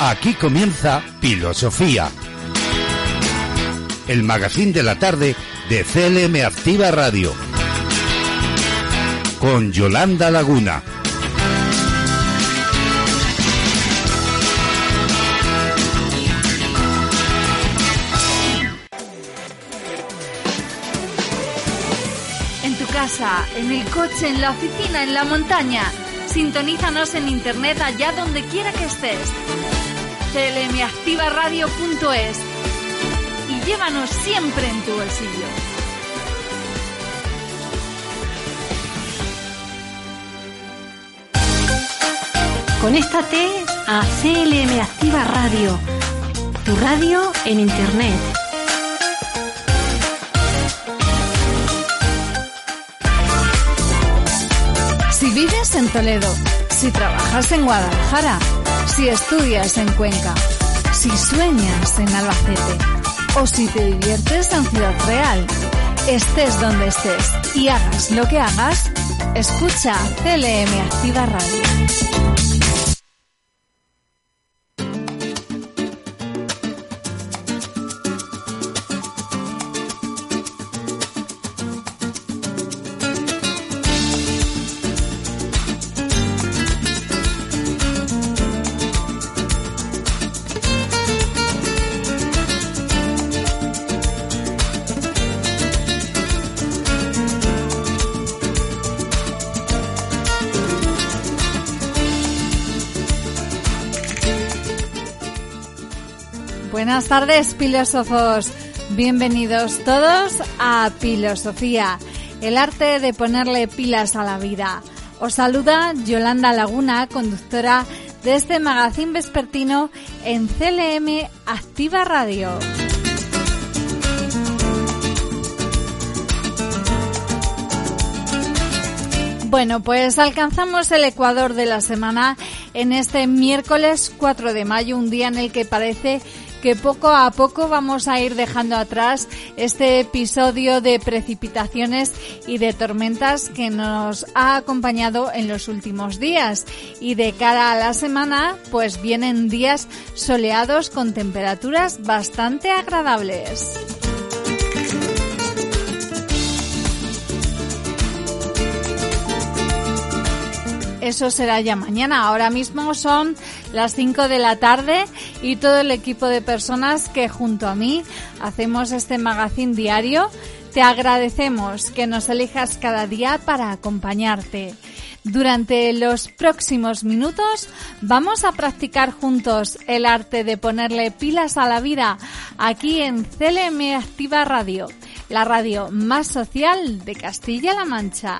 Aquí comienza Filosofía. El magazine de la tarde de CLM Activa Radio. Con Yolanda Laguna. En tu casa, en el coche, en la oficina, en la montaña. Sintonízanos en internet allá donde quiera que estés. clmactivaradio.es y llévanos siempre en tu bolsillo. Conéctate a CLM Activa Radio, tu radio en internet. Si vives en Toledo, si trabajas en Guadalajara, si estudias en Cuenca, si sueñas en Albacete o si te diviertes en Ciudad Real, estés donde estés y hagas lo que hagas, escucha CLM Activa Radio. Buenas tardes, filósofos. Bienvenidos todos a Filosofía, el arte de ponerle pilas a la vida. Os saluda Yolanda Laguna, conductora de este magazine vespertino en CLM Activa Radio. Bueno, pues alcanzamos el ecuador de la semana en este miércoles 4 de mayo, un día en el que parece que poco a poco vamos a ir dejando atrás este episodio de precipitaciones y de tormentas que nos ha acompañado en los últimos días. Y de cara a la semana, pues vienen días soleados con temperaturas bastante agradables. Eso será ya mañana. Ahora mismo son las 5 de la tarde y todo el equipo de personas que junto a mí hacemos este magazine diario, te agradecemos que nos elijas cada día para acompañarte. Durante los próximos minutos vamos a practicar juntos el arte de ponerle pilas a la vida aquí en CLM Activa Radio, la radio más social de Castilla-La Mancha.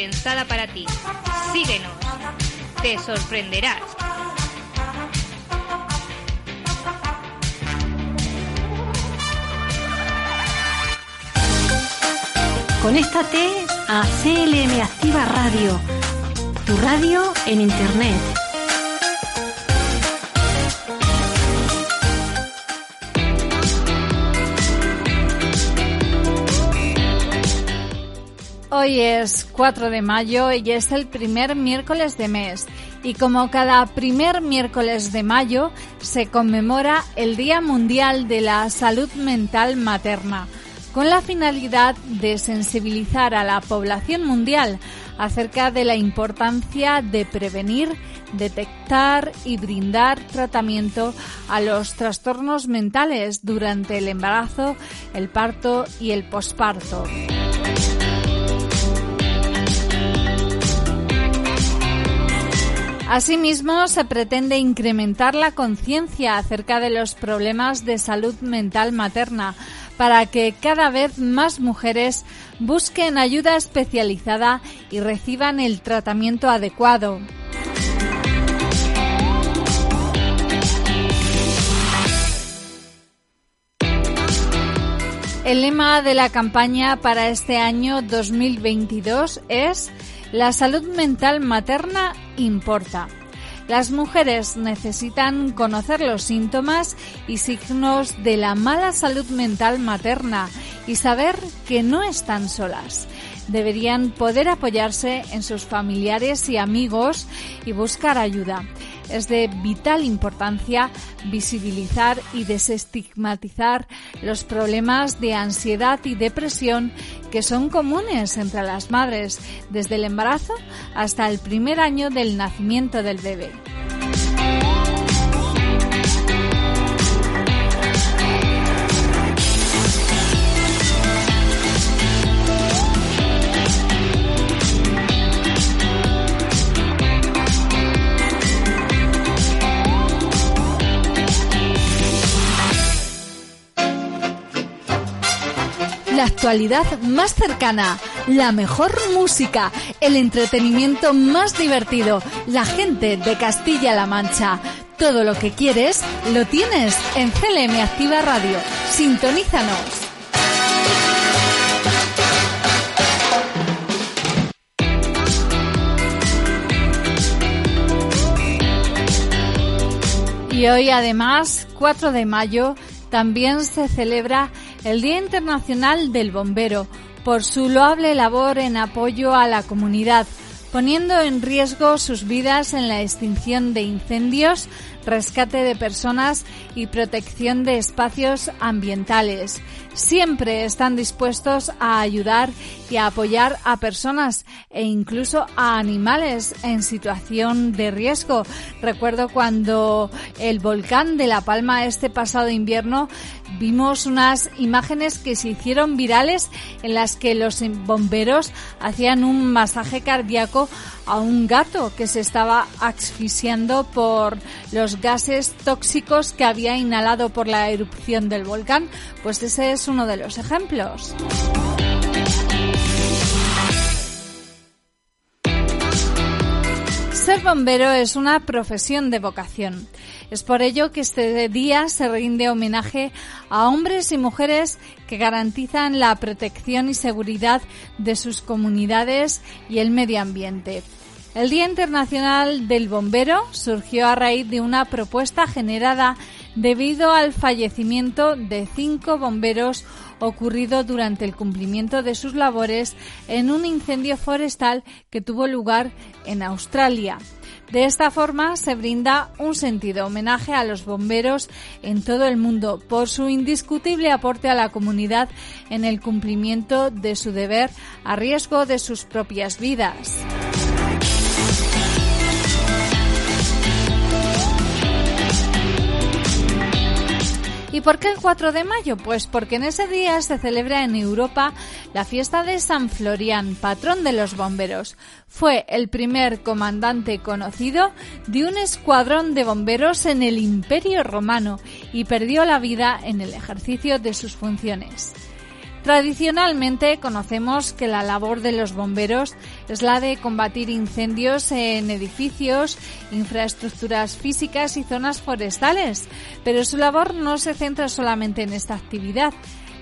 Pensada para ti. Síguenos, te sorprenderás. Conéctate a CLM Activa Radio, tu radio en internet. Hoy es 4 de mayo y es el primer miércoles de mes. Y como cada primer miércoles de mayo se conmemora el Día Mundial de la Salud Mental Materna, con la finalidad de sensibilizar a la población mundial acerca de la importancia de prevenir, detectar y brindar tratamiento a los trastornos mentales durante el embarazo, el parto y el posparto. Asimismo, se pretende incrementar la conciencia acerca de los problemas de salud mental materna para que cada vez más mujeres busquen ayuda especializada y reciban el tratamiento adecuado. El lema de la campaña para este año 2022 es La salud mental materna importa. Las mujeres necesitan conocer los síntomas y signos de la mala salud mental materna y saber que no están solas deberían poder apoyarse en sus familiares y amigos y buscar ayuda. Es de vital importancia visibilizar y desestigmatizar los problemas de ansiedad y depresión que son comunes entre las madres desde el embarazo hasta el primer año del nacimiento del bebé. Actualidad más cercana, la mejor música, el entretenimiento más divertido, la gente de Castilla-La Mancha. Todo lo que quieres lo tienes en CLM Activa Radio. Sintonízanos. Y hoy además, 4 de mayo, también se celebra el Día Internacional del Bombero por su loable labor en apoyo a la comunidad, poniendo en riesgo sus vidas en la extinción de incendios, rescate de personas y protección de espacios ambientales. Siempre están dispuestos a ayudar y apoyar a personas e incluso a animales en situación de riesgo. Recuerdo cuando el volcán de La Palma este pasado invierno vimos unas imágenes que se hicieron virales en las que los bomberos hacían un masaje cardíaco a un gato que se estaba asfixiando por los gases tóxicos que había inhalado por la erupción del volcán. Pues ese es uno de los ejemplos. Ser bombero es una profesión de vocación. Es por ello que este día se rinde homenaje a hombres y mujeres que garantizan la protección y seguridad de sus comunidades y el medio ambiente. El Día Internacional del Bombero surgió a raíz de una propuesta generada debido al fallecimiento de cinco bomberos ocurrido durante el cumplimiento de sus labores en un incendio forestal que tuvo lugar en Australia. De esta forma se brinda un sentido homenaje a los bomberos en todo el mundo por su indiscutible aporte a la comunidad en el cumplimiento de su deber a riesgo de sus propias vidas. ¿Y por qué el 4 de mayo? Pues porque en ese día se celebra en Europa la fiesta de San Florian, patrón de los bomberos. Fue el primer comandante conocido de un escuadrón de bomberos en el Imperio Romano y perdió la vida en el ejercicio de sus funciones. Tradicionalmente conocemos que la labor de los bomberos es la de combatir incendios en edificios, infraestructuras físicas y zonas forestales, pero su labor no se centra solamente en esta actividad.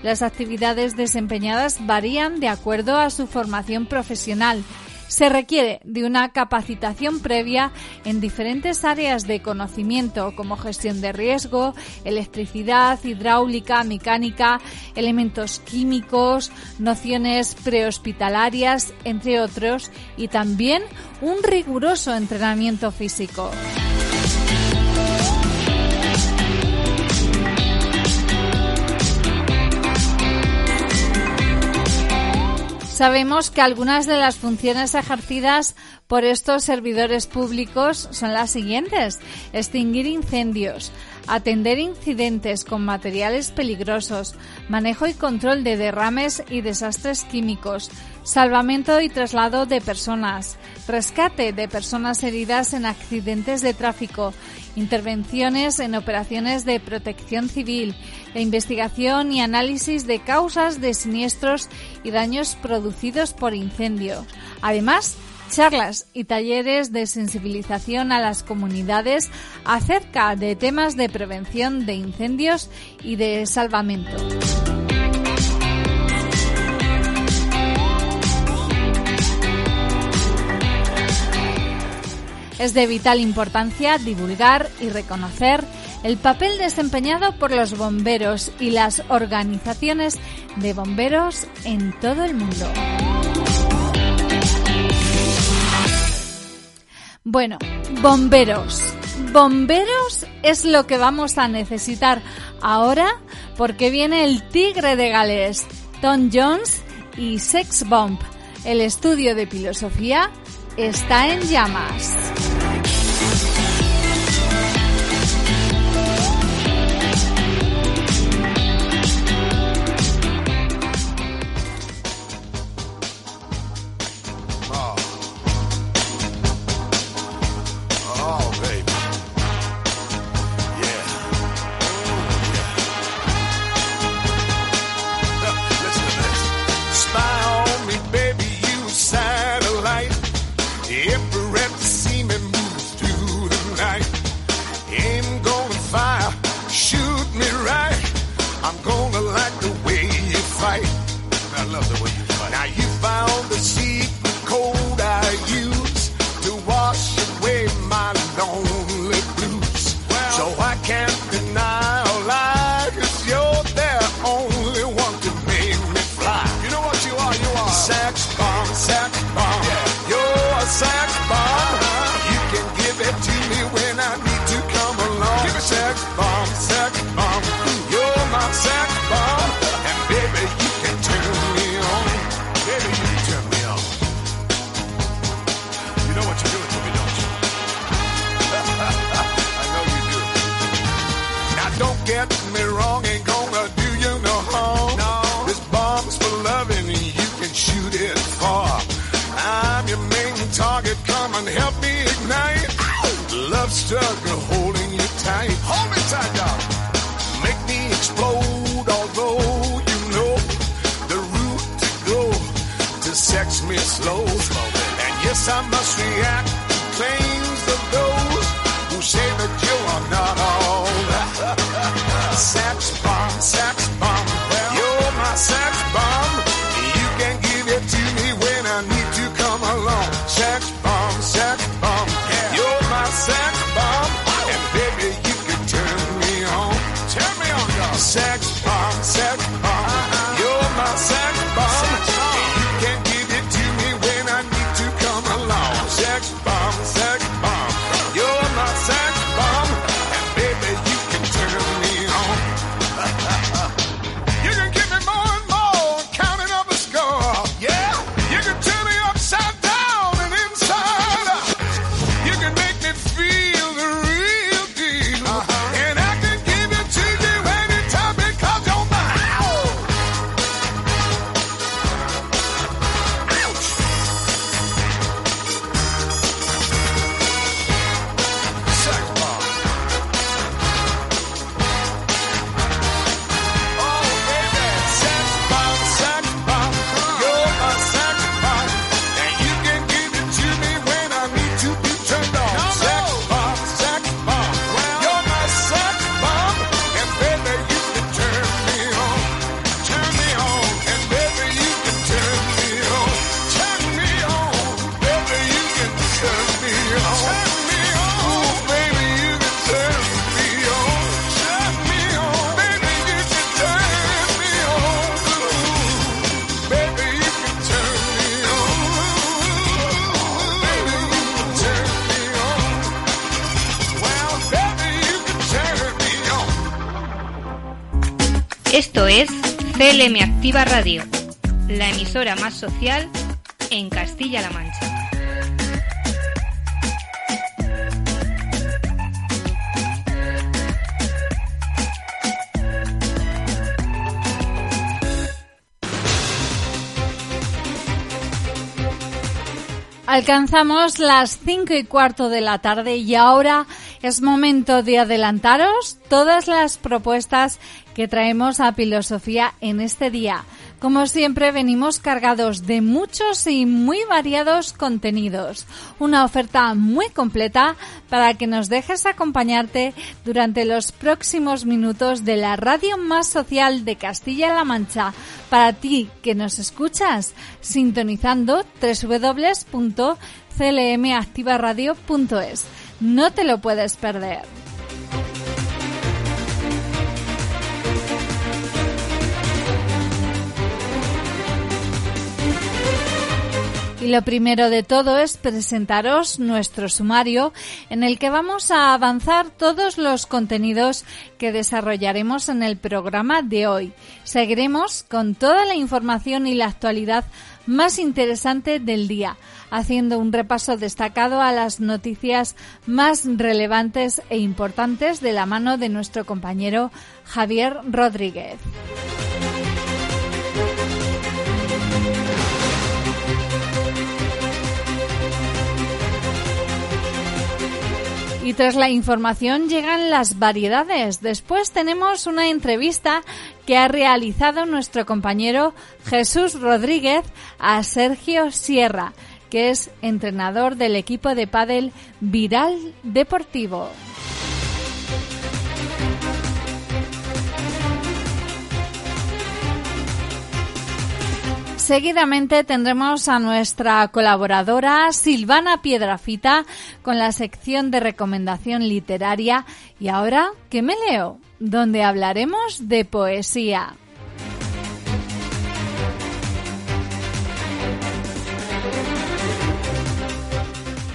Las actividades desempeñadas varían de acuerdo a su formación profesional se requiere de una capacitación previa en diferentes áreas de conocimiento como gestión de riesgo, electricidad, hidráulica, mecánica, elementos químicos, nociones prehospitalarias, entre otros, y también un riguroso entrenamiento físico. Sabemos que algunas de las funciones ejercidas por estos servidores públicos son las siguientes. Extinguir incendios, atender incidentes con materiales peligrosos, manejo y control de derrames y desastres químicos, salvamento y traslado de personas, rescate de personas heridas en accidentes de tráfico, intervenciones en operaciones de protección civil, la investigación y análisis de causas de siniestros y daños producidos por incendio. Además, charlas y talleres de sensibilización a las comunidades acerca de temas de prevención de incendios y de salvamento. Es de vital importancia divulgar y reconocer el papel desempeñado por los bomberos y las organizaciones de bomberos en todo el mundo. Bueno, bomberos. Bomberos es lo que vamos a necesitar ahora porque viene el tigre de Gales, Tom Jones y Sex Bomb. El estudio de filosofía está en llamas. Activa Radio, la emisora más social en Castilla-La Mancha. Alcanzamos las cinco y cuarto de la tarde y ahora es momento de adelantaros todas las propuestas que traemos a Filosofía en este día. Como siempre venimos cargados de muchos y muy variados contenidos. Una oferta muy completa para que nos dejes acompañarte durante los próximos minutos de la radio más social de Castilla-La Mancha. Para ti que nos escuchas sintonizando www.clmactivaradio.es. No te lo puedes perder. Y lo primero de todo es presentaros nuestro sumario en el que vamos a avanzar todos los contenidos que desarrollaremos en el programa de hoy. Seguiremos con toda la información y la actualidad más interesante del día, haciendo un repaso destacado a las noticias más relevantes e importantes de la mano de nuestro compañero Javier Rodríguez. Y tras la información llegan las variedades. Después tenemos una entrevista que ha realizado nuestro compañero Jesús Rodríguez a Sergio Sierra, que es entrenador del equipo de pádel Viral Deportivo. Seguidamente tendremos a nuestra colaboradora Silvana Piedrafita con la sección de recomendación literaria y ahora, ¿qué me leo? Donde hablaremos de poesía.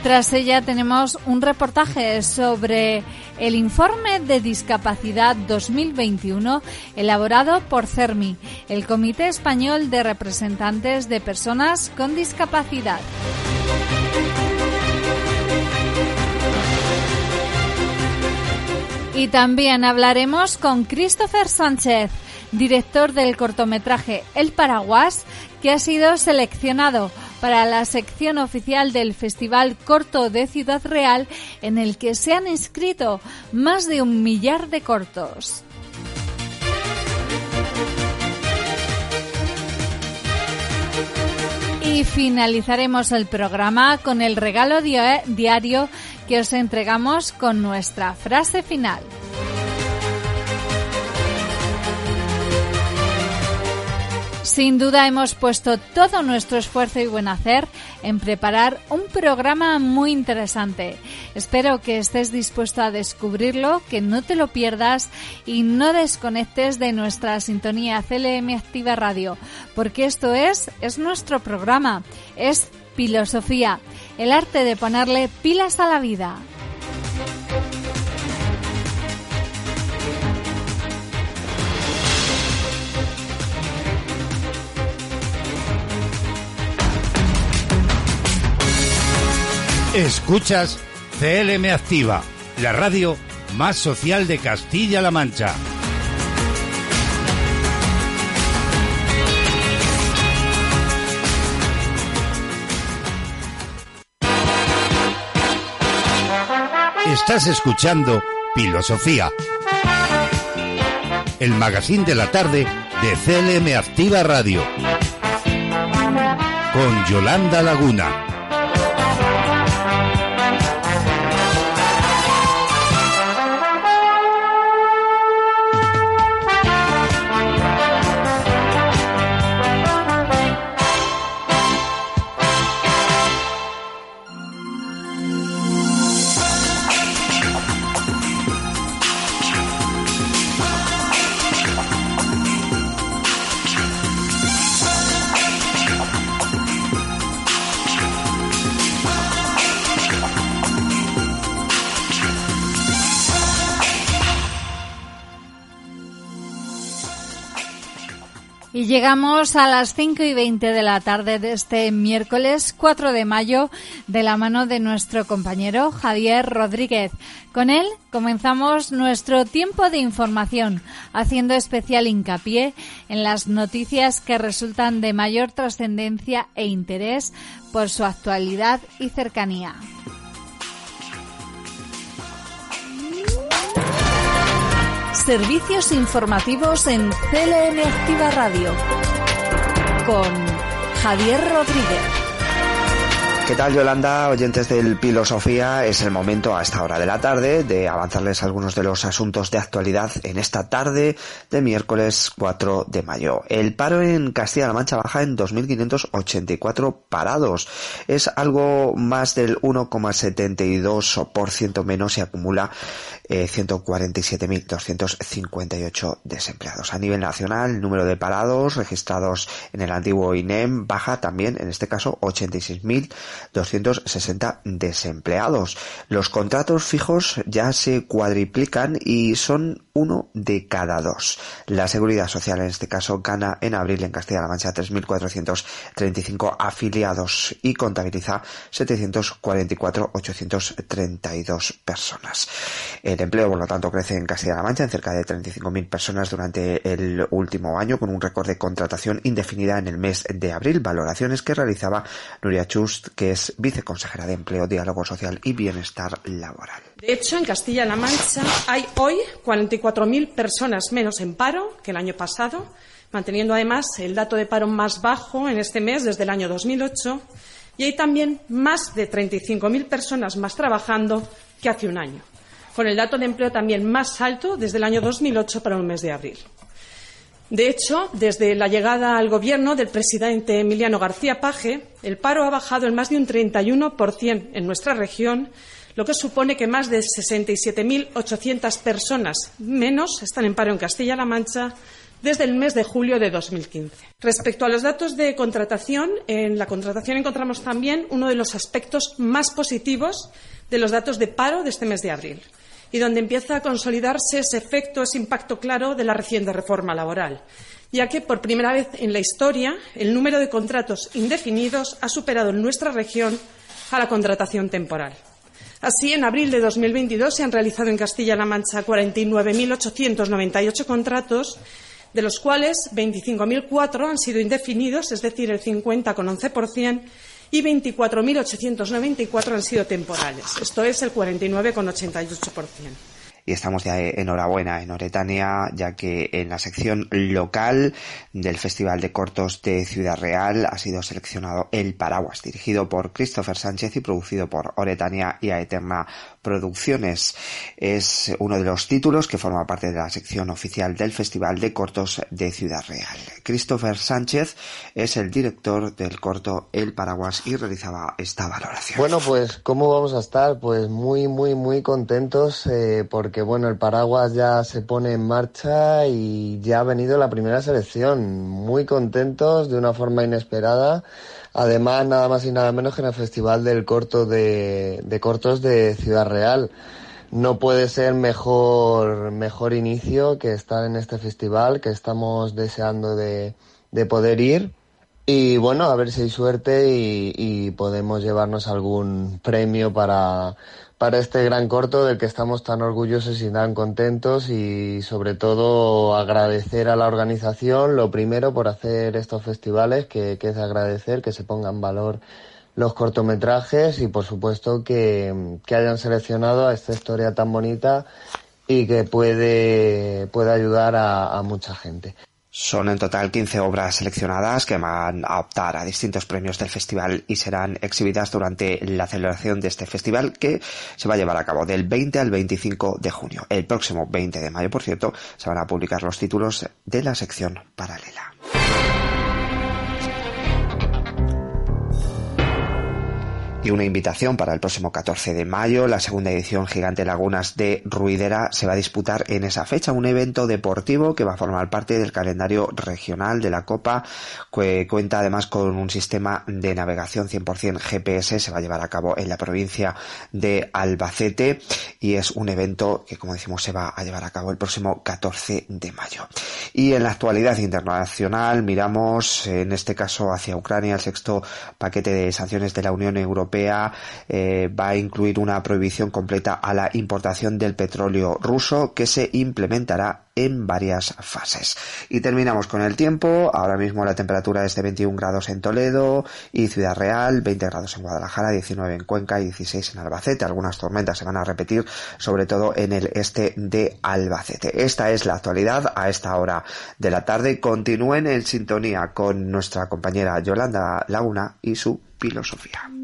Tras ella tenemos un reportaje sobre el informe de discapacidad 2021 elaborado por CERMI, el Comité Español de Representantes de Personas con Discapacidad. Y también hablaremos con Christopher Sánchez, director del cortometraje El Paraguas, que ha sido seleccionado para la sección oficial del Festival Corto de Ciudad Real, en el que se han inscrito más de un millar de cortos. Y finalizaremos el programa con el regalo diario que os entregamos con nuestra frase final. Sin duda hemos puesto todo nuestro esfuerzo y buen hacer en preparar un programa muy interesante. Espero que estés dispuesto a descubrirlo, que no te lo pierdas y no desconectes de nuestra sintonía CLM Activa Radio, porque esto es, es nuestro programa, es Filosofía, el arte de ponerle pilas a la vida. Escuchas CLM Activa, la radio más social de Castilla-La Mancha. Estás escuchando Filosofía, el magazine de la tarde de CLM Activa Radio, con Yolanda Laguna. Llegamos a las 5 y 20 de la tarde de este miércoles 4 de mayo de la mano de nuestro compañero Javier Rodríguez. Con él comenzamos nuestro tiempo de información, haciendo especial hincapié en las noticias que resultan de mayor trascendencia e interés por su actualidad y cercanía. Servicios informativos en CLN Activa Radio con Javier Rodríguez. ¿Qué tal Yolanda? Oyentes del Filosofía, es el momento a esta hora de la tarde de avanzarles algunos de los asuntos de actualidad en esta tarde de miércoles 4 de mayo. El paro en Castilla-La Mancha baja en 2.584 parados. Es algo más del 1,72% menos y acumula eh, 147.258 desempleados. A nivel nacional, el número de parados registrados en el antiguo INEM baja también, en este caso, 86.000 260 desempleados. Los contratos fijos ya se cuadriplican y son uno de cada dos. La Seguridad Social en este caso gana en abril en Castilla-La Mancha 3.435 afiliados y contabiliza 744.832 personas. El empleo, por lo tanto, crece en Castilla-La Mancha en cerca de 35.000 personas durante el último año con un récord de contratación indefinida en el mes de abril. Valoraciones que realizaba Nuria Chust, que es viceconsejera de Empleo, Diálogo Social y Bienestar Laboral. De hecho, en Castilla-La Mancha hay hoy 44.000 personas menos en paro que el año pasado, manteniendo además el dato de paro más bajo en este mes desde el año 2008. Y hay también más de 35.000 personas más trabajando que hace un año, con el dato de empleo también más alto desde el año 2008 para un mes de abril. De hecho, desde la llegada al Gobierno del presidente Emiliano García Paje, el paro ha bajado en más de un 31% en nuestra región lo que supone que más de 67.800 personas menos están en paro en Castilla-La Mancha desde el mes de julio de 2015. Respecto a los datos de contratación, en la contratación encontramos también uno de los aspectos más positivos de los datos de paro de este mes de abril y donde empieza a consolidarse ese efecto, ese impacto claro de la reciente reforma laboral, ya que por primera vez en la historia el número de contratos indefinidos ha superado en nuestra región a la contratación temporal. Así, en abril de 2022 se han realizado en Castilla-La Mancha 49.898 contratos, de los cuales 25.004 han sido indefinidos, es decir, el 50,11%, y 24.894 han sido temporales. Esto es el 49,88% y estamos de enhorabuena en Oretania, ya que en la sección local del Festival de Cortos de Ciudad Real ha sido seleccionado El Paraguas, dirigido por Christopher Sánchez y producido por Oretania y Aeterna Producciones. Es uno de los títulos que forma parte de la sección oficial del Festival de Cortos de Ciudad Real. Christopher Sánchez es el director del corto El Paraguas y realizaba esta valoración. Bueno, pues ¿cómo vamos a estar? Pues muy, muy, muy contentos eh, porque, bueno, el Paraguas ya se pone en marcha y ya ha venido la primera selección. Muy contentos de una forma inesperada. Además, nada más y nada menos que en el Festival del Corto de, Cortos de Ciudad Real no puede ser mejor, mejor inicio que estar en este festival, que estamos deseando de, de poder ir. Y bueno, a ver si hay suerte y, y podemos llevarnos algún premio para, para este gran corto del que estamos tan orgullosos y tan contentos y sobre todo agradecer a la organización, lo primero por hacer estos festivales, que, es agradecer que se ponga en valor los cortometrajes y por supuesto que, hayan seleccionado a esta historia tan bonita y que puede, puede ayudar a mucha gente. Son en total 15 obras seleccionadas que van a optar a distintos premios del festival y serán exhibidas durante la celebración de este festival que se va a llevar a cabo del 20 al 25 de junio. El próximo 20 de mayo, por cierto, se van a publicar los títulos de la sección paralela. Y una invitación para el próximo 14 de mayo, la segunda edición Gigante Lagunas de Ruidera se va a disputar en esa fecha, un evento deportivo que va a formar parte del calendario regional de la Copa, que cuenta además con un sistema de navegación 100% GPS, se va a llevar a cabo en la provincia de Albacete y es un evento que como decimos se va a llevar a cabo el próximo 14 de mayo. Y en la actualidad internacional miramos en este caso hacia Ucrania el sexto paquete de sanciones de la Unión Europea eh, va a incluir una prohibición completa a la importación del petróleo ruso que se implementará en varias fases. Y terminamos con el tiempo. Ahora mismo la temperatura es de 21 grados en Toledo y Ciudad Real, 20 grados en Guadalajara, 19 en Cuenca y 16 en Albacete. Algunas tormentas se van a repetir, sobre todo en el este de Albacete. Esta es la actualidad a esta hora de la tarde. Continúen en sintonía con nuestra compañera Yolanda Laguna y su filosofía.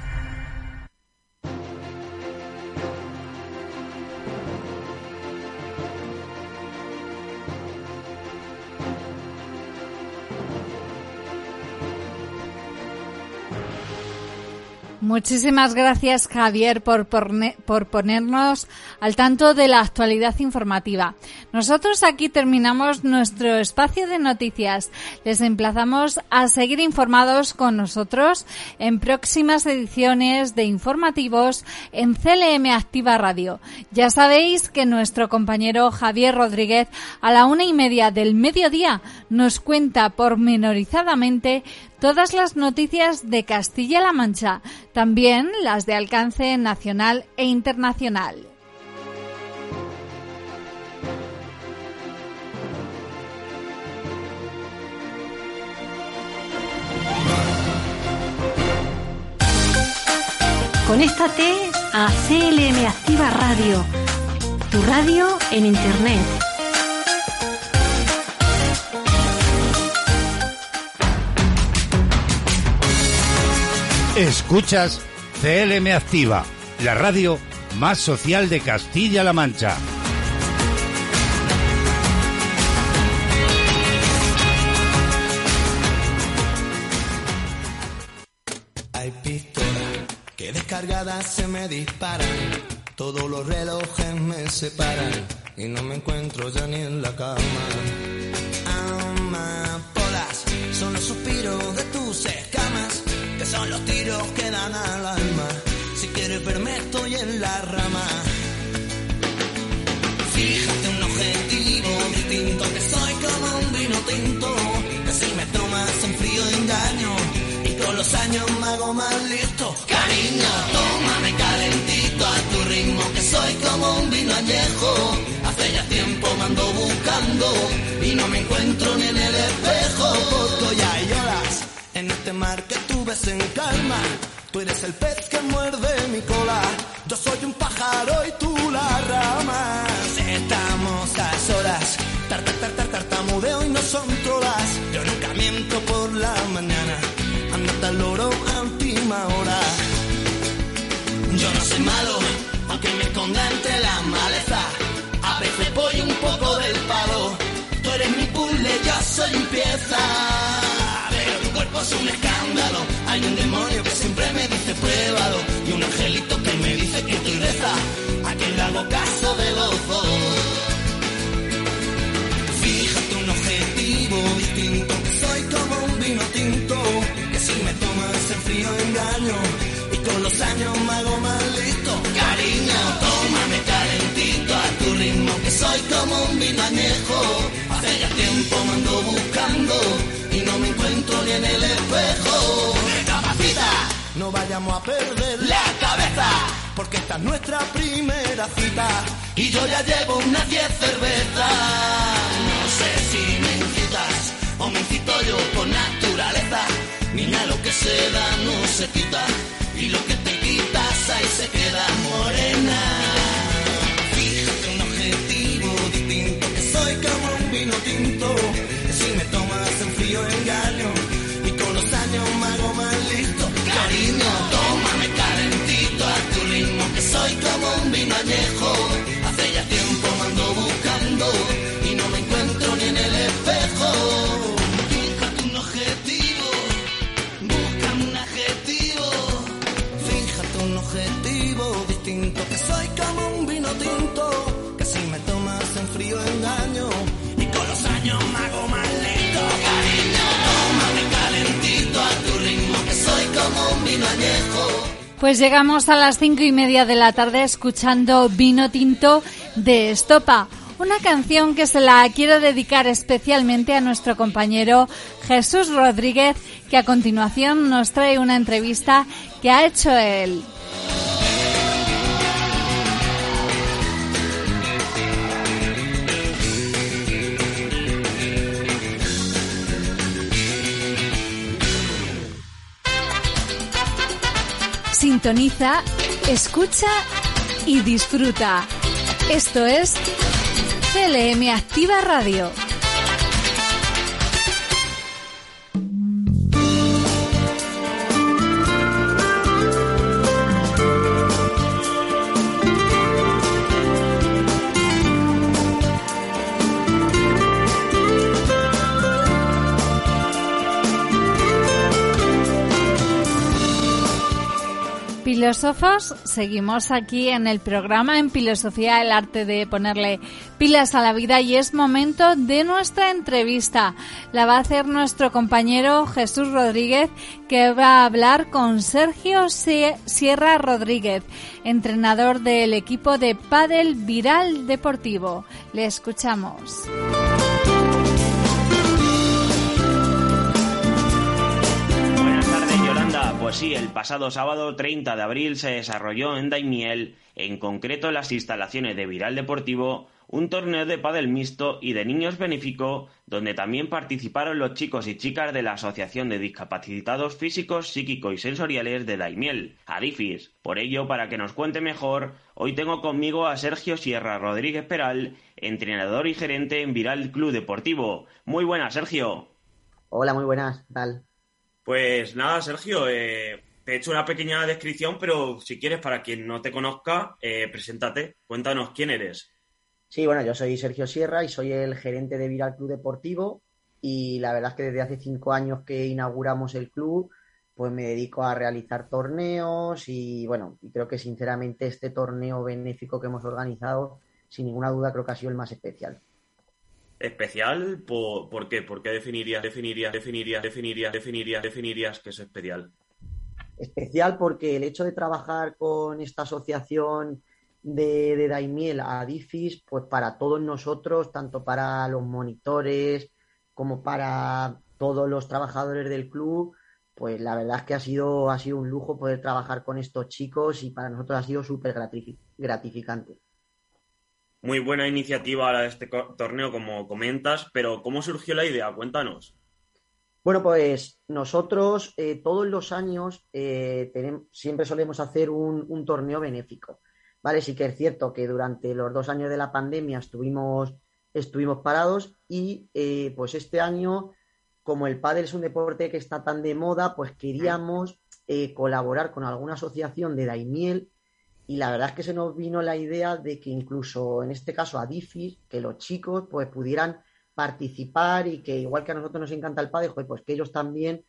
Muchísimas gracias, Javier, por, por, ponernos al tanto de la actualidad informativa. Nosotros aquí terminamos nuestro espacio de noticias. Les emplazamos a seguir informados con nosotros en próximas ediciones de informativos en CLM Activa Radio. Ya sabéis que nuestro compañero Javier Rodríguez a la una y media del mediodía nos cuenta pormenorizadamente todas las noticias de Castilla-La Mancha, también las de alcance nacional e internacional. Conéctate a CLM Activa Radio, tu radio en Internet Escuchas CLM Activa, la radio más social de Castilla-La Mancha. Hay pistolas que descargadas se me disparan. Todos los relojes me separan y no me encuentro ya ni en la cama. Amapolas son los suspiros de tus escamas son los tiros que dan al alma. Si quieres verme estoy en la rama. Fíjate un objetivo distinto, que soy como un vino tinto, que si me tomas en frío engaño, y con los años me hago más listo. Cariño, tómame calentito a tu ritmo, que soy como un vino añejo. Hace ya tiempo me ando buscando, y no me encuentro ni en el espejo. Estoy ya horas en este mar en calma. Tú eres el pez que muerde mi cola. Yo soy un pájaro y tú la rama. Estamos a solas. Tar, tar, tar, tar, tartamudeo y no son trolas. Yo nunca miento por la mañana. Andate al loro a última hora. Yo no soy malo, aunque me esconda entre la maleza. A veces voy un poco del palo. Tú eres mi puzzle, yo soy pieza es un escándalo. Hay un demonio que siempre me dice pruébalo. Y un angelito que me dice que estoy reza. A quien le hago caso de los dos. Fíjate un objetivo distinto. Soy como un vino tinto. Que si me tomas en frío engaño. Y con los años me hago más listo. Cariño, tómame calentito a tu ritmo. Que soy como un vino añejo. Hace ya tiempo me ando buscando y no me encuentro ni en el espejo. Capacita, no vayamos a perder la cabeza, porque esta es nuestra primera cita y yo ya llevo unas diez cervezas. No sé si me incitas o me incito yo por naturaleza. Niña, lo que se da no se quita y lo que te quitas ahí se queda morena. Un Pues llegamos a las cinco y media de la tarde escuchando Vino Tinto de Estopa, una canción que se la quiero dedicar especialmente a nuestro compañero Jesús Rodríguez, que a continuación nos trae una entrevista que ha hecho él. Sintoniza, escucha y disfruta. Esto es CLM Activa Radio. Filósofos, seguimos aquí en el programa en Filosofía, el arte de ponerle pilas a la vida y es momento de nuestra entrevista. La va a hacer nuestro compañero Jesús Rodríguez que va a hablar con Sergio Sierra Rodríguez, entrenador del equipo de Padel Viral Deportivo. Le escuchamos. Sí, el pasado sábado 30 de abril se desarrolló en Daimiel, en concreto en las instalaciones de Viral Deportivo, un torneo de pádel mixto y de niños benéfico, donde también participaron los chicos y chicas de la Asociación de Discapacitados Físicos, Psíquicos y Sensoriales de Daimiel, ADIFIS. Por ello, para que nos cuente mejor, hoy tengo conmigo a Sergio Sierra Rodríguez Peral, entrenador y gerente en Viral Club Deportivo. Muy buenas, Sergio. Hola, muy buenas, ¿qué? Pues nada, Sergio, eh, te he hecho una pequeña descripción, pero si quieres, para quien no te conozca, eh, preséntate, cuéntanos quién eres. Sí, bueno, yo soy Sergio Sierra y soy el gerente de Viral Club Deportivo y la verdad es que desde hace cinco años que inauguramos el club, pues me dedico a realizar torneos y bueno, y creo que sinceramente este torneo benéfico que hemos organizado, sin ninguna duda creo que ha sido el más especial. ¿Especial? ¿Por, qué? ¿Por qué definirías, definirías, definirías, definirías, definirías que es especial? Especial porque el hecho de trabajar con esta asociación de, de Daimiel a Difis, pues para todos nosotros, tanto para los monitores como para todos los trabajadores del club, pues la verdad es que ha sido, ha sido un lujo poder trabajar con estos chicos y para nosotros ha sido súper gratificante. Muy buena iniciativa la de este torneo, como comentas, pero ¿cómo surgió la idea? Cuéntanos. Bueno, pues nosotros eh, todos los años eh, siempre solemos hacer un, torneo benéfico. ¿Vale? Sí que es cierto que durante los dos años de la pandemia estuvimos, estuvimos parados y eh, pues este año, como el pádel es un deporte que está tan de moda, pues queríamos colaborar con alguna asociación de Daimiel y la verdad es que se nos vino la idea de que incluso en este caso a Difis, que los chicos pues pudieran participar y que igual que a nosotros nos encanta el pádel, pues que ellos también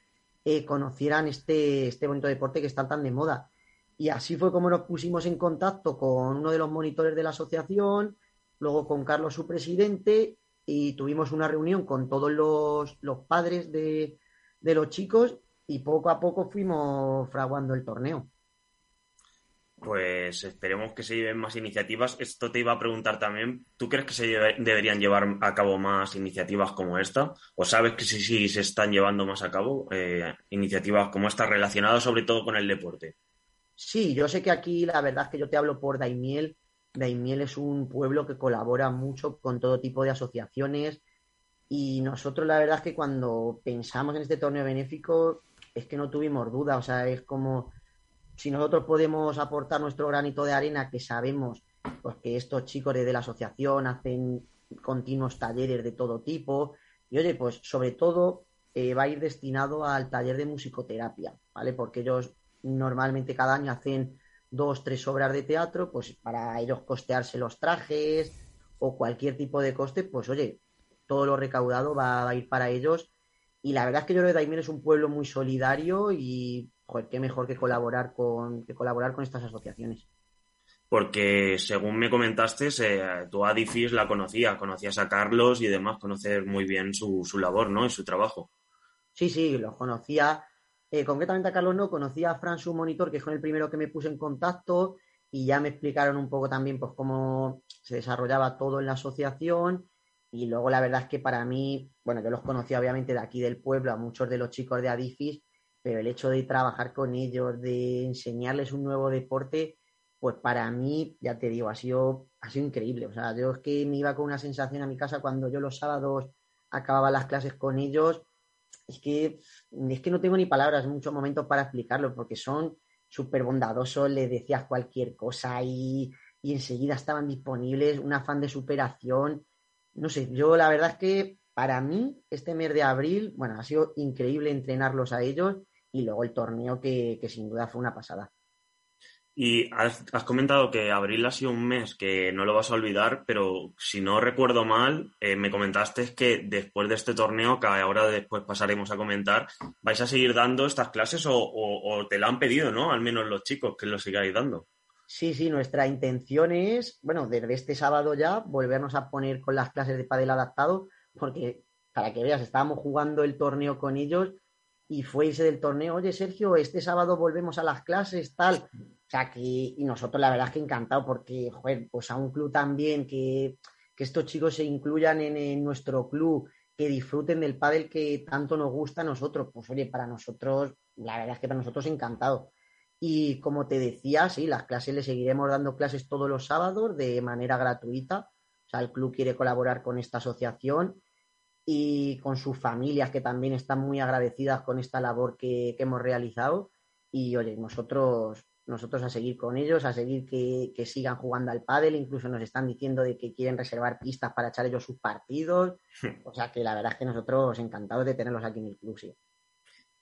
eh, conocieran este, este bonito deporte que está tan de moda. Y así fue como nos pusimos en contacto con uno de los monitores de la asociación, luego con Carlos, su presidente, y tuvimos una reunión con todos los, los padres de, de los chicos y poco a poco fuimos fraguando el torneo pues esperemos que se lleven más iniciativas. Esto te iba a preguntar también. ¿Tú crees que se deberían llevar a cabo más iniciativas como esta? ¿O sabes que sí, sí se están llevando más a cabo eh, iniciativas como esta relacionadas sobre todo con el deporte? Sí, yo sé que aquí la verdad es que yo te hablo por Daimiel. Daimiel es un pueblo que colabora mucho con todo tipo de asociaciones y nosotros la verdad es que cuando pensamos en este torneo benéfico es que no tuvimos duda, o sea, es como si nosotros podemos aportar nuestro granito de arena, que sabemos pues, que estos chicos de la asociación hacen continuos talleres de todo tipo, y oye, pues sobre todo eh, va a ir destinado al taller de musicoterapia, ¿vale? Porque ellos normalmente cada año hacen dos, tres obras de teatro, pues para ellos costearse los trajes o cualquier tipo de coste, pues oye, todo lo recaudado va, a ir para ellos. Y la verdad es que yo creo que Daimiel es un pueblo muy solidario y qué mejor que colaborar con, que colaborar con estas asociaciones. Porque según me comentaste, eh, tú a Difis la conocías, conocías a Carlos y demás, conocer muy bien su, su labor, ¿no? Y su trabajo. Sí, sí, lo conocía Eh, concretamente a Carlos no, conocí a Fran, su monitor, que fue el primero que me puse en contacto y ya me explicaron un poco también pues cómo se desarrollaba todo en la asociación y luego la verdad es que para mí, bueno, yo los conocí obviamente de aquí del pueblo, a muchos de los chicos de Adifis, pero el hecho de trabajar con ellos, de enseñarles un nuevo deporte, pues para mí, ya te digo, ha sido, ha sido increíble. O sea, yo es que me iba con una sensación a mi casa cuando yo los sábados acababa las clases con ellos, es que, es que no tengo ni palabras muchos momentos para explicarlo, porque son súper bondadosos, les decías cualquier cosa y, y enseguida estaban disponibles, un afán de superación. No sé, yo la verdad es que para mí este mes de abril, bueno, ha sido increíble entrenarlos a ellos y luego el torneo que, sin duda fue una pasada. Y has, comentado que abril ha sido un mes que no lo vas a olvidar, pero si no recuerdo mal, eh, me comentaste que después de este torneo, que ahora después pasaremos a comentar, vais a seguir dando estas clases o, o te la han pedido, ¿no? Al menos los chicos que lo sigáis dando. Sí, sí, nuestra intención es, bueno, desde este sábado ya, volvernos a poner con las clases de padel adaptado, porque para que veas, estábamos jugando el torneo con ellos y fue ese del torneo, oye Sergio, este sábado volvemos a las clases, tal. O sea que, y nosotros la verdad es que encantado, porque, joder, pues a un club también, que, que estos chicos se incluyan en, en, nuestro club, que disfruten del pádel que tanto nos gusta a nosotros, pues oye, para nosotros, la verdad es que para nosotros encantado. Y como te decía, sí, las clases le seguiremos dando clases todos los sábados de manera gratuita. O sea, el club quiere colaborar con esta asociación y con sus familias que también están muy agradecidas con esta labor que, hemos realizado. Y oye, nosotros, nosotros a seguir con ellos, a seguir que, que, sigan jugando al pádel, incluso nos están diciendo de que quieren reservar pistas para echar ellos sus partidos. O sea que la verdad es que nosotros encantados de tenerlos aquí en el club, sí.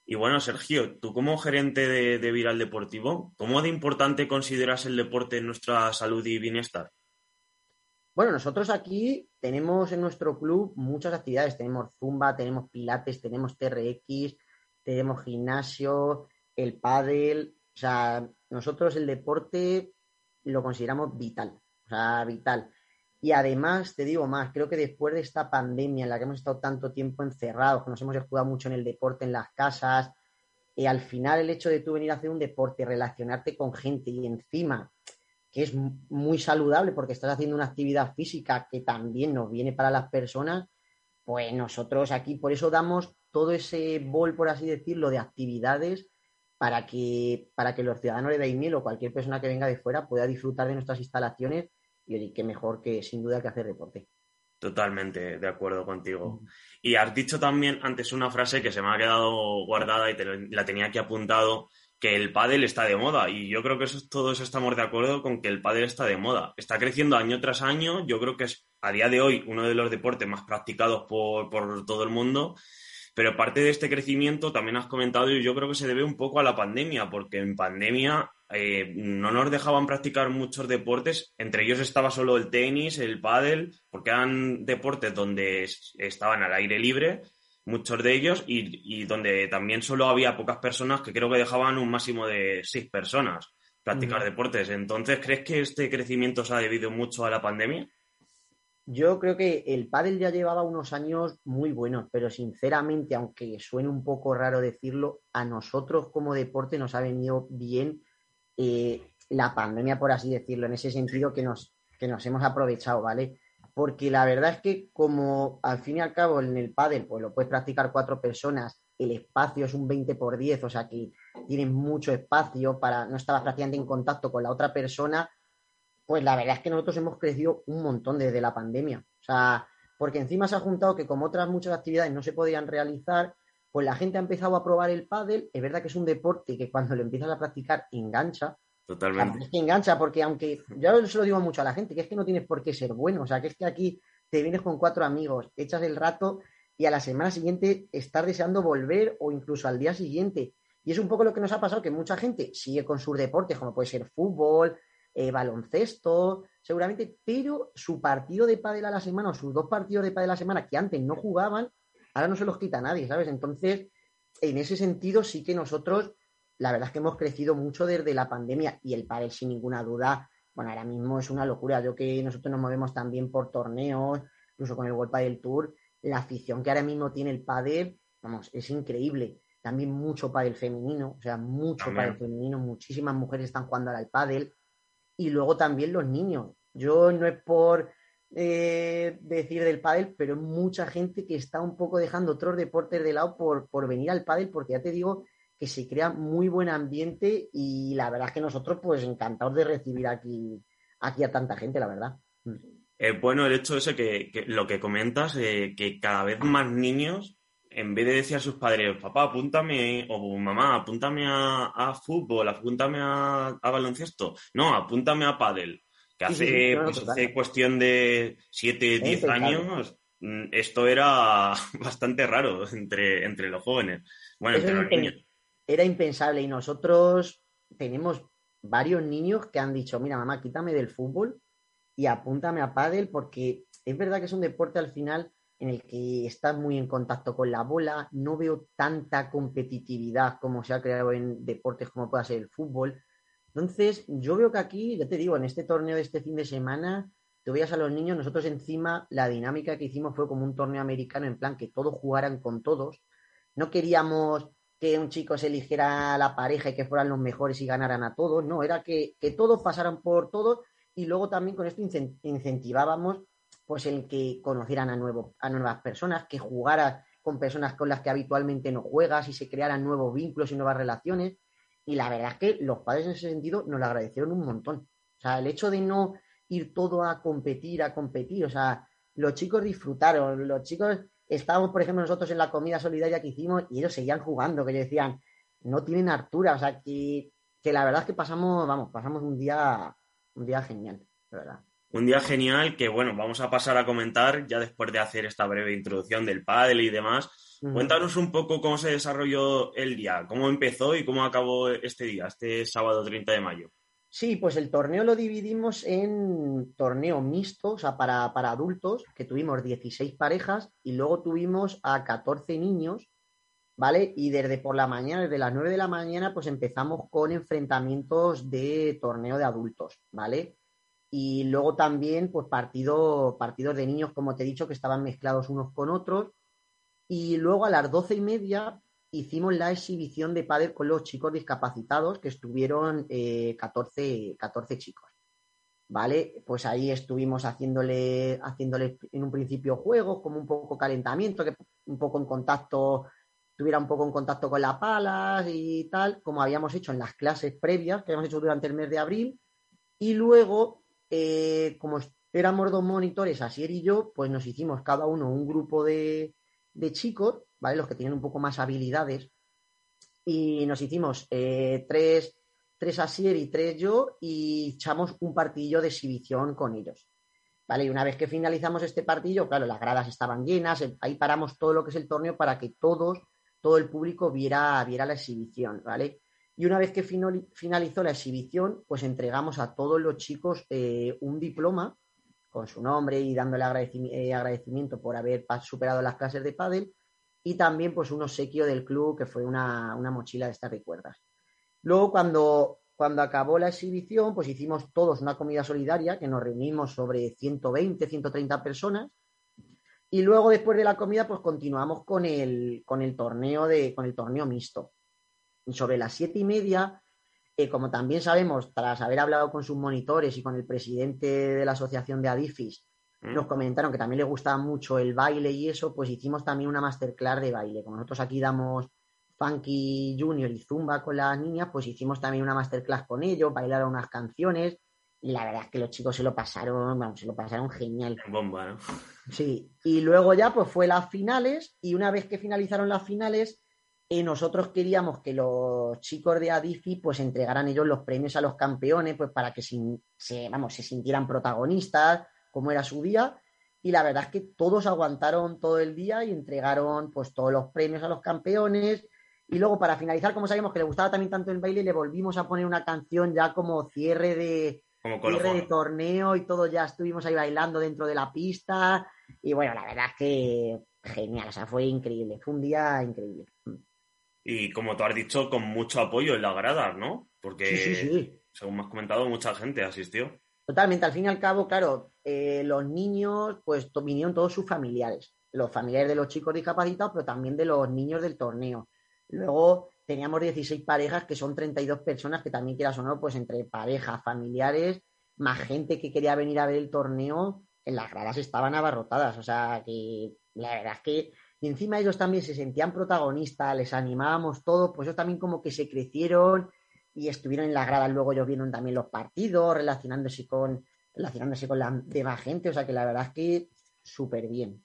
Y bueno, Sergio, tú como gerente de, Viral Deportivo, ¿cómo de importante consideras el deporte en nuestra salud y bienestar? Bueno, nosotros aquí tenemos en nuestro club muchas actividades. Tenemos zumba, tenemos pilates, tenemos TRX, tenemos gimnasio, el pádel. O sea, nosotros el deporte lo consideramos vital. O sea, vital. Y además, te digo más, creo que después de esta pandemia en la que hemos estado tanto tiempo encerrados, que nos hemos jugado mucho en el deporte, en las casas, y al final el hecho de tú venir a hacer un deporte, relacionarte con gente y encima que es muy saludable porque estás haciendo una actividad física que también nos viene para las personas, pues nosotros aquí por eso damos todo ese bol, por así decirlo, de actividades para que, para que los ciudadanos de Daimiel o cualquier persona que venga de fuera pueda disfrutar de nuestras instalaciones y qué mejor que sin duda que hacer deporte. Totalmente de acuerdo contigo. Y has dicho también antes una frase que se me ha quedado guardada y te la tenía aquí apuntado, que el pádel está de moda. Y yo creo que eso, todos estamos de acuerdo con que el pádel está de moda. Está creciendo año tras año. Yo creo que es a día de hoy uno de los deportes más practicados por, por todo el mundo. Pero parte de este crecimiento también has comentado y yo creo que se debe un poco a la pandemia, porque en pandemia eh, no nos dejaban practicar muchos deportes, entre ellos estaba solo el tenis, el pádel, porque eran deportes donde estaban al aire libre, muchos de ellos, y, donde también solo había pocas personas que creo que dejaban un máximo de seis personas practicar deportes. Entonces, ¿crees que este crecimiento se ha debido mucho a la pandemia? Yo creo que el pádel ya llevaba unos años muy buenos, pero sinceramente, aunque suene un poco raro decirlo, a nosotros como deporte nos ha venido bien eh, la pandemia, por así decirlo, en ese sentido que nos, que nos hemos aprovechado, ¿vale? Porque la verdad es que como al fin y al cabo en el pádel pues lo puedes practicar cuatro personas, el espacio es un 20 por 10, o sea que tienes mucho espacio para no estar prácticamente en contacto con la otra persona, pues la verdad es que nosotros hemos crecido un montón desde la pandemia. O sea, porque encima se ha juntado que como otras muchas actividades no se podían realizar, pues la gente ha empezado a probar el pádel. Es verdad que es un deporte que cuando lo empiezas a practicar engancha. Totalmente. es que engancha porque aunque, yo se lo digo mucho a la gente, que es que no tienes por qué ser bueno. O sea, que es que aquí te vienes con cuatro amigos, echas el rato y a la semana siguiente estás deseando volver o incluso al día siguiente. Y es un poco lo que nos ha pasado, que mucha gente sigue con sus deportes, como puede ser fútbol, eh, baloncesto, seguramente, pero su partido de pádel a la semana o sus dos partidos de pádel a la semana que antes no jugaban, ahora no se los quita nadie, ¿sabes? Entonces, en ese sentido sí que nosotros, la verdad es que hemos crecido mucho desde la pandemia y el pádel sin ninguna duda, bueno, ahora mismo es una locura. Yo que nosotros nos movemos también por torneos, incluso con el World Padel Tour, la afición que ahora mismo tiene el pádel, vamos, es increíble. también mucho pádel femenino, o sea, mucho También. pádel femenino, muchísimas mujeres están jugando al pádel y luego también los niños. Yo no es por eh, decir del pádel, pero mucha gente que está un poco dejando otros deportes de lado por, por venir al pádel, porque ya te digo que se crea muy buen ambiente y la verdad es que nosotros pues encantados de recibir aquí, aquí a tanta gente, la verdad. Eh, bueno, el hecho ese que, que lo que comentas, eh, que cada vez más niños, en vez de decir a sus padres, papá, apúntame, o mamá, apúntame a, a fútbol, apúntame a, a baloncesto, no, apúntame a pádel, que Sí, hace, sí, sí, no, no, pues, hace cuestión de 7, 10 impensable. años, mm, esto era bastante raro entre, entre los jóvenes. Bueno, Eso entre los niños. Era impensable y nosotros tenemos varios niños que han dicho, mira mamá, quítame del fútbol y apúntame a pádel porque es verdad que es un deporte al final en el que estás muy en contacto con la bola, no veo tanta competitividad como se ha creado en deportes como pueda ser el fútbol. Entonces, yo veo que aquí, ya te digo, en este torneo de este fin de semana, tú veías a los niños, nosotros encima, la dinámica que hicimos fue como un torneo americano, en plan que todos jugaran con todos. No queríamos que un chico se eligiera a la pareja y que fueran los mejores y ganaran a todos, no, era que, que todos pasaran por todos y luego también con esto incen- incentivábamos pues el que conocieran a, nuevo, a nuevas personas, que jugaras con personas con las que habitualmente no juegas y se crearan nuevos vínculos y nuevas relaciones. Y la verdad es que los padres en ese sentido nos lo agradecieron un montón. O sea, el hecho de no ir todo a competir, a competir, o sea, los chicos disfrutaron, los chicos estábamos, por ejemplo, nosotros en la comida solidaria que hicimos y ellos seguían jugando, que ellos decían, no tienen hartura, o sea, que, que la verdad es que pasamos, vamos, pasamos un día, un día genial, de verdad. Un día genial que, bueno, vamos a pasar a comentar ya después de hacer esta breve introducción del pádel y demás. Cuéntanos un poco cómo se desarrolló el día, cómo empezó y cómo acabó este día, este sábado 30 de mayo. Sí, pues el torneo lo dividimos en torneo mixto, o sea, para, para adultos, que tuvimos 16 parejas y luego tuvimos a 14 niños, ¿vale? Y desde por la mañana, desde las 9 de la mañana, pues empezamos con enfrentamientos de torneo de adultos, ¿vale? Y luego también, pues partido, partidos de niños, como te he dicho, que estaban mezclados unos con otros. Y luego a las doce y media hicimos la exhibición de pádel con los chicos discapacitados, que estuvieron eh, 14, 14 chicos. ¿Vale? Pues ahí estuvimos haciéndole, haciéndole en un principio juegos, como un poco calentamiento, que un poco en contacto, tuviera un poco en contacto con las palas y tal, como habíamos hecho en las clases previas que habíamos hecho durante el mes de abril. Y luego, eh, como éramos dos monitores, Asier y yo, pues nos hicimos cada uno un grupo de, de chicos, ¿vale? Los que tienen un poco más habilidades. Y nos hicimos eh, tres, tres Asier y tres yo y echamos un partidillo de exhibición con ellos. ¿Vale? Y una vez que finalizamos este partido, claro, las gradas estaban llenas, ahí paramos todo lo que es el torneo para que todos, todo el público viera, viera la exhibición, ¿vale? Y una vez que finalizó la exhibición, pues entregamos a todos los chicos eh, un diploma con su nombre y dándole eh, agradecimiento por haber superado las clases de pádel y también pues un obsequio del club que fue una, una mochila de estas recuerdas. Luego cuando, cuando acabó la exhibición pues hicimos todos una comida solidaria que nos reunimos sobre 120, 130 personas y luego después de la comida pues continuamos con el, con el torneo de, con el torneo mixto. Y sobre las siete y media eh, como también sabemos, tras haber hablado con sus monitores y con el presidente de la asociación de Adifis. Nos comentaron que también le gustaba mucho el baile y eso, pues hicimos también una masterclass de baile. Como nosotros aquí damos funky junior y zumba con las niñas, pues hicimos también una masterclass con ellos, bailaron unas canciones y la verdad es que los chicos se lo pasaron, vamos, se lo pasaron genial. Bomba, ¿no? Sí, y luego ya pues fue las finales y una vez que finalizaron las finales, eh, nosotros queríamos que los chicos de Adifi pues entregaran ellos los premios a los campeones pues para que sin- se, vamos, se sintieran protagonistas, como era su día. Y la verdad es que todos aguantaron todo el día y entregaron pues todos los premios a los campeones. Y luego para finalizar, como sabíamos que le gustaba también tanto el baile, le volvimos a poner una canción ya como cierre de, Como cierre de torneo y todo ya estuvimos ahí bailando dentro de la pista y bueno, la verdad es que genial, o sea, fue increíble, fue un día increíble. Y como tú has dicho, con mucho apoyo en las gradas, ¿no? Porque, Sí, sí, sí. según me has comentado, mucha gente asistió. Totalmente, al fin y al cabo, claro, eh, los niños pues vinieron todos sus familiares, los familiares de los chicos discapacitados, pero también de los niños del torneo. Luego teníamos 16 parejas, que son 32 personas, que también quieras o no, pues entre parejas, familiares, más gente que quería venir a ver el torneo, en las gradas estaban abarrotadas. O sea, que la verdad es que y encima ellos también se sentían protagonistas, les animábamos todos, pues ellos también como que se crecieron y estuvieron en las gradas, luego ellos vieron también los partidos, relacionándose con, relacionándose con la demás gente, o sea que la verdad es que súper bien.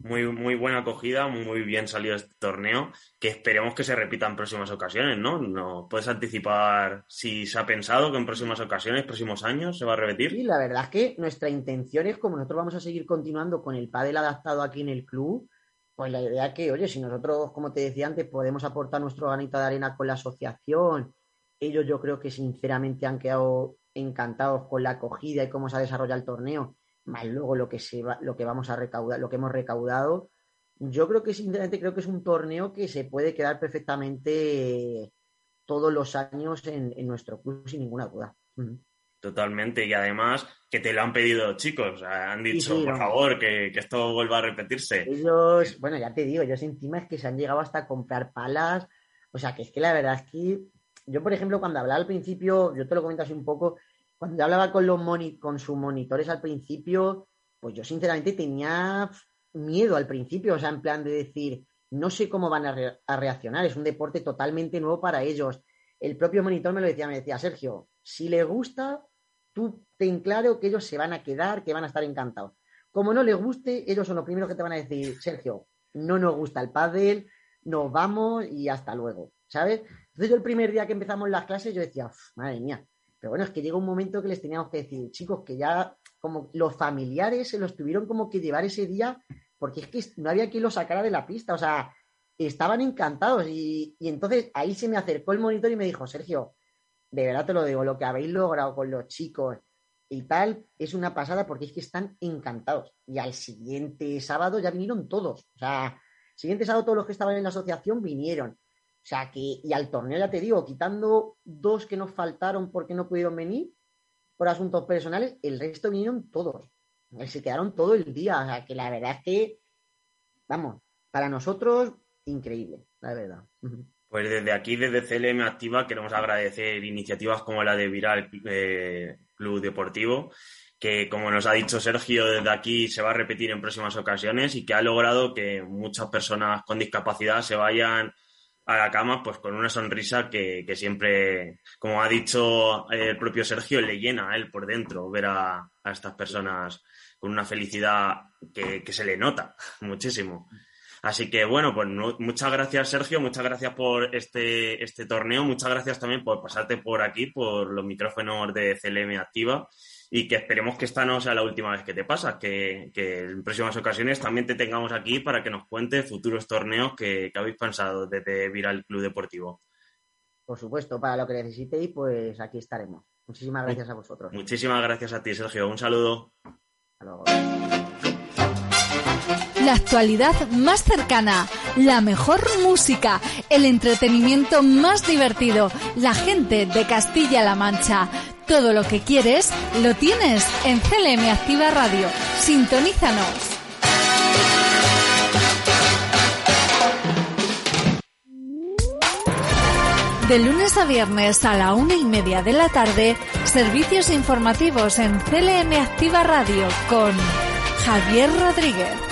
Muy, muy buena acogida, muy bien salido este torneo, que esperemos que se repita en próximas ocasiones, ¿no? ¿No puedes anticipar si se ha pensado que en próximas ocasiones, próximos años, se va a repetir? Sí, la verdad es que nuestra intención es, como nosotros vamos a seguir continuando con el pádel adaptado aquí en el club, pues la idea que, oye, si nosotros, como te decía antes, podemos aportar nuestro granito de arena con la asociación, ellos yo creo que sinceramente han quedado encantados con la acogida y cómo se ha desarrollado el torneo más luego lo que, se va, lo que vamos a recaudar, lo que hemos recaudado, yo creo que sinceramente creo que es un torneo que se puede quedar perfectamente todos los años en, nuestro club sin ninguna duda. Totalmente, y además que te lo han pedido chicos, han dicho, por favor, que, esto vuelva a repetirse. Ellos, bueno, ya te digo, ellos encima es que se han llegado hasta a comprar palas, o sea, que es que la verdad es que yo, por ejemplo, cuando hablaba al principio, yo te lo comento así un poco, cuando hablaba con, los con sus monitores al principio, pues yo sinceramente tenía miedo al principio, o sea, en plan de decir, no sé cómo van a, reaccionar, es un deporte totalmente nuevo para ellos. El propio monitor me lo decía, me decía, Sergio, si les gusta, tú ten claro que ellos se van a quedar, que van a estar encantados. Como no les guste, ellos son los primeros que te van a decir, Sergio, no nos gusta el pádel, nos vamos y hasta luego, ¿sabes? Entonces yo el primer día que empezamos las clases yo decía, madre mía, pero bueno, es que llega un momento que les teníamos que decir, chicos, que ya como los familiares se los tuvieron como que llevar ese día, porque es que no había quien los sacara de la pista, o sea, estaban encantados. Y, entonces ahí se me acercó el monitor y me dijo, Sergio, de verdad te lo digo, lo que habéis logrado con los chicos y tal es una pasada porque es que están encantados. Y al siguiente sábado ya vinieron todos. O sea, siguiente sábado todos los que estaban en la asociación vinieron. O sea que, y al torneo ya te digo, quitando dos que nos faltaron porque no pudieron venir por asuntos personales, el resto vinieron todos. Se quedaron todo el día. O sea que la verdad es que, vamos, para nosotros, increíble, la verdad. Pues desde aquí, desde CLM Activa, queremos agradecer iniciativas como la de Viral eh, Club Deportivo, que como nos ha dicho Sergio, desde aquí se va a repetir en próximas ocasiones y que ha logrado que muchas personas con discapacidad se vayan a la cama pues con una sonrisa que, siempre, como ha dicho el propio Sergio, le llena a él por dentro ver a, estas personas con una felicidad que, se le nota muchísimo. Así que bueno, pues muchas gracias Sergio, muchas gracias por este, este torneo, muchas gracias también por pasarte por aquí, por los micrófonos de CLM Activa y que esperemos que esta no sea la última vez que te pasa, que, en próximas ocasiones también te tengamos aquí para que nos cuentes futuros torneos que, habéis pensado desde Viral Club Deportivo. Por supuesto, para lo que necesitéis, pues aquí estaremos. Muchísimas gracias a vosotros. Muchísimas gracias a ti, Sergio. Un saludo. La actualidad más cercana, la mejor música, el entretenimiento más divertido, la gente de Castilla-La Mancha. Todo lo que quieres lo tienes en CLM Activa Radio. Sintonízanos. De lunes a viernes a la una y media de la tarde, servicios informativos en CLM Activa Radio con Javier Rodríguez.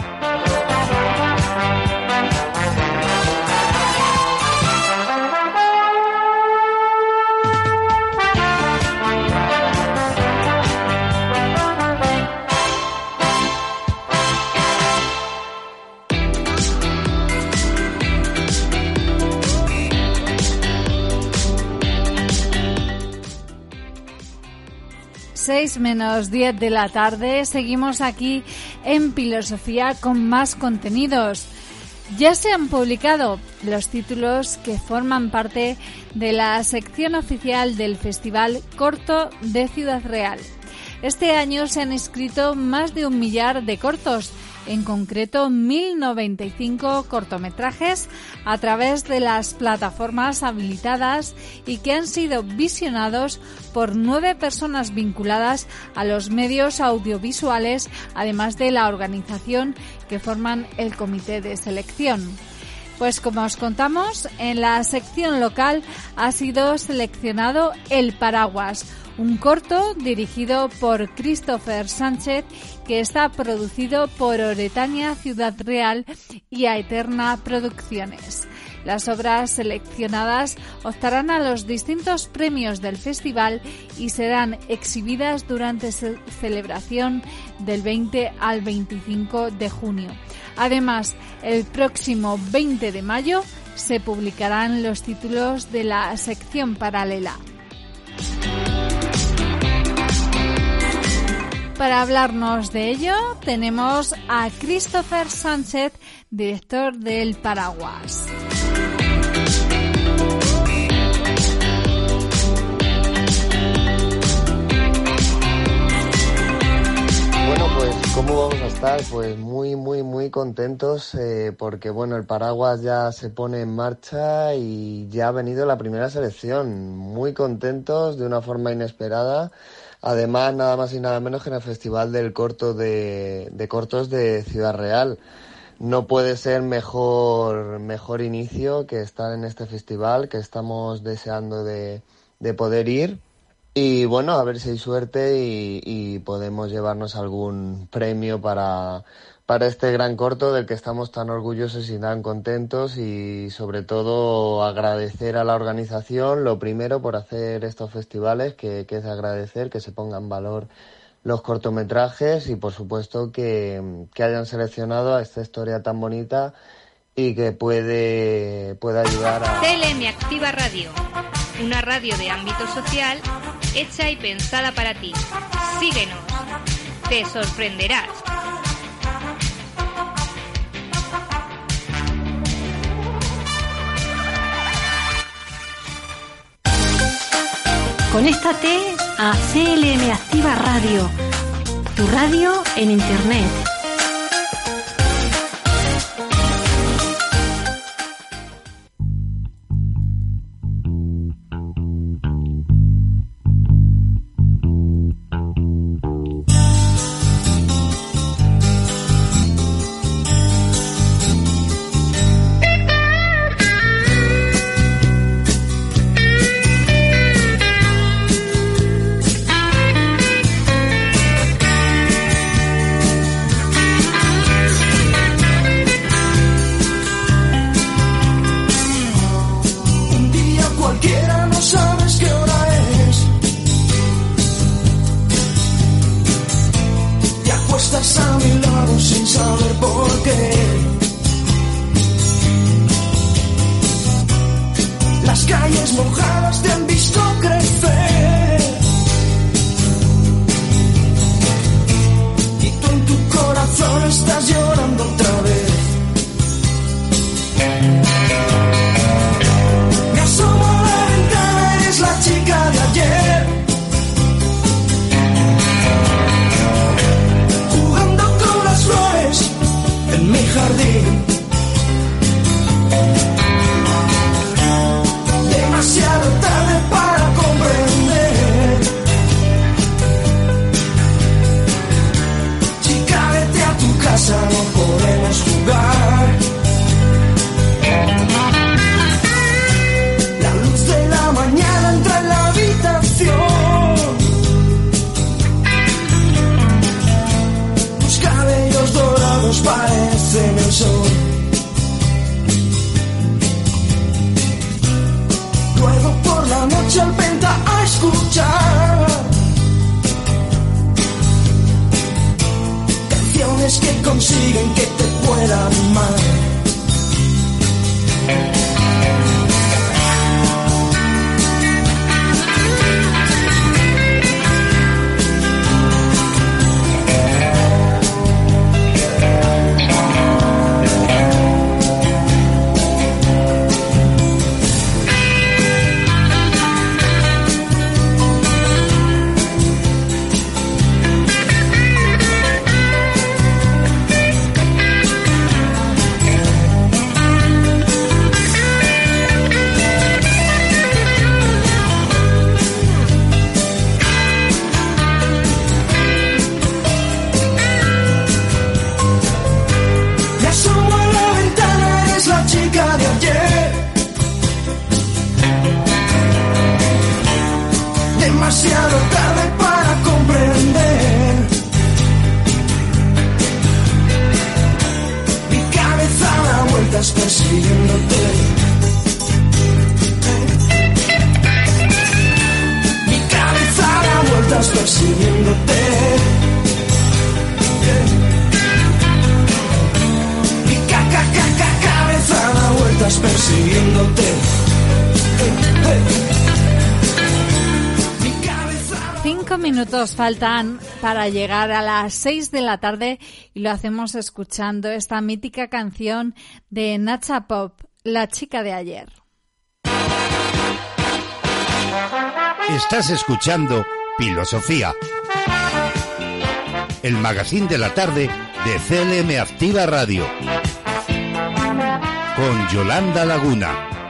6 menos 10 de la tarde. Seguimos aquí en Filosofía con más contenidos. Ya se han publicado los títulos que forman parte de la sección oficial del Festival Corto de Ciudad Real. Este año se han escrito más de un millar de cortos en concreto 1095 cortometrajes a través de las plataformas habilitadas y que han sido visionados por nueve personas vinculadas a los medios audiovisuales, además de la organización que forman el comité de selección. Pues como os contamos, en la sección local ha sido seleccionado El Paraguas, un corto dirigido por Christopher Sánchez que está producido por Oretania Ciudad Real y a Eterna Producciones. Las obras seleccionadas optarán a los distintos premios del festival y serán exhibidas durante su celebración del 20 al 25 de junio. Además, el próximo 20 de mayo se publicarán los títulos de la sección paralela. Para hablarnos de ello tenemos a Christopher Sánchez, director del Paraguas. Bueno, pues ¿cómo vamos a estar? Pues muy, muy, muy contentos eh, porque bueno, el Paraguas ya se pone en marcha y ya ha venido la primera selección. Muy contentos de una forma inesperada Además, nada más y nada menos que en el Festival del Corto de, Cortos de Ciudad Real. No puede ser mejor, mejor inicio que estar en este festival, que estamos deseando de, de poder ir. Y bueno, a ver si hay suerte y, y podemos llevarnos algún premio para, para este gran corto del que estamos tan orgullosos y tan contentos y sobre todo agradecer a la organización lo primero por hacer estos festivales que, es agradecer que se pongan valor los cortometrajes y por supuesto que, hayan seleccionado a esta historia tan bonita y que puede, puede ayudar a... CLM Activa Radio, una radio de ámbito social hecha y pensada para ti. Síguenos, te sorprenderás. Conéctate a CLM Activa Radio, tu radio en Internet. Faltan para llegar a las seis de la tarde y lo hacemos escuchando esta mítica canción de Nacha Pop, La chica de ayer. Estás escuchando Filosofía, el magazine de la tarde de CLM Activa Radio, con Yolanda Laguna.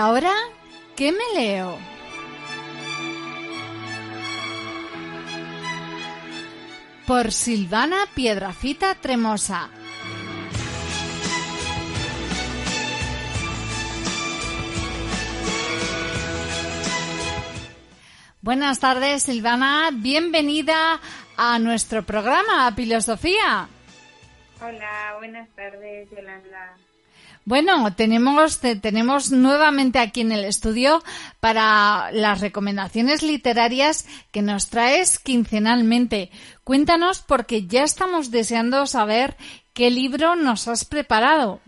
Ahora qué me leo? Por Silvana Piedrafita Tremosa. Buenas tardes, Silvana. Bienvenida a nuestro programa, Filosofía. Hola, buenas tardes, Yolanda. Bueno, tenemos, te- tenemos nuevamente aquí en el estudio para las recomendaciones literarias que nos traes quincenalmente. Cuéntanos porque ya estamos deseando saber qué libro nos has preparado.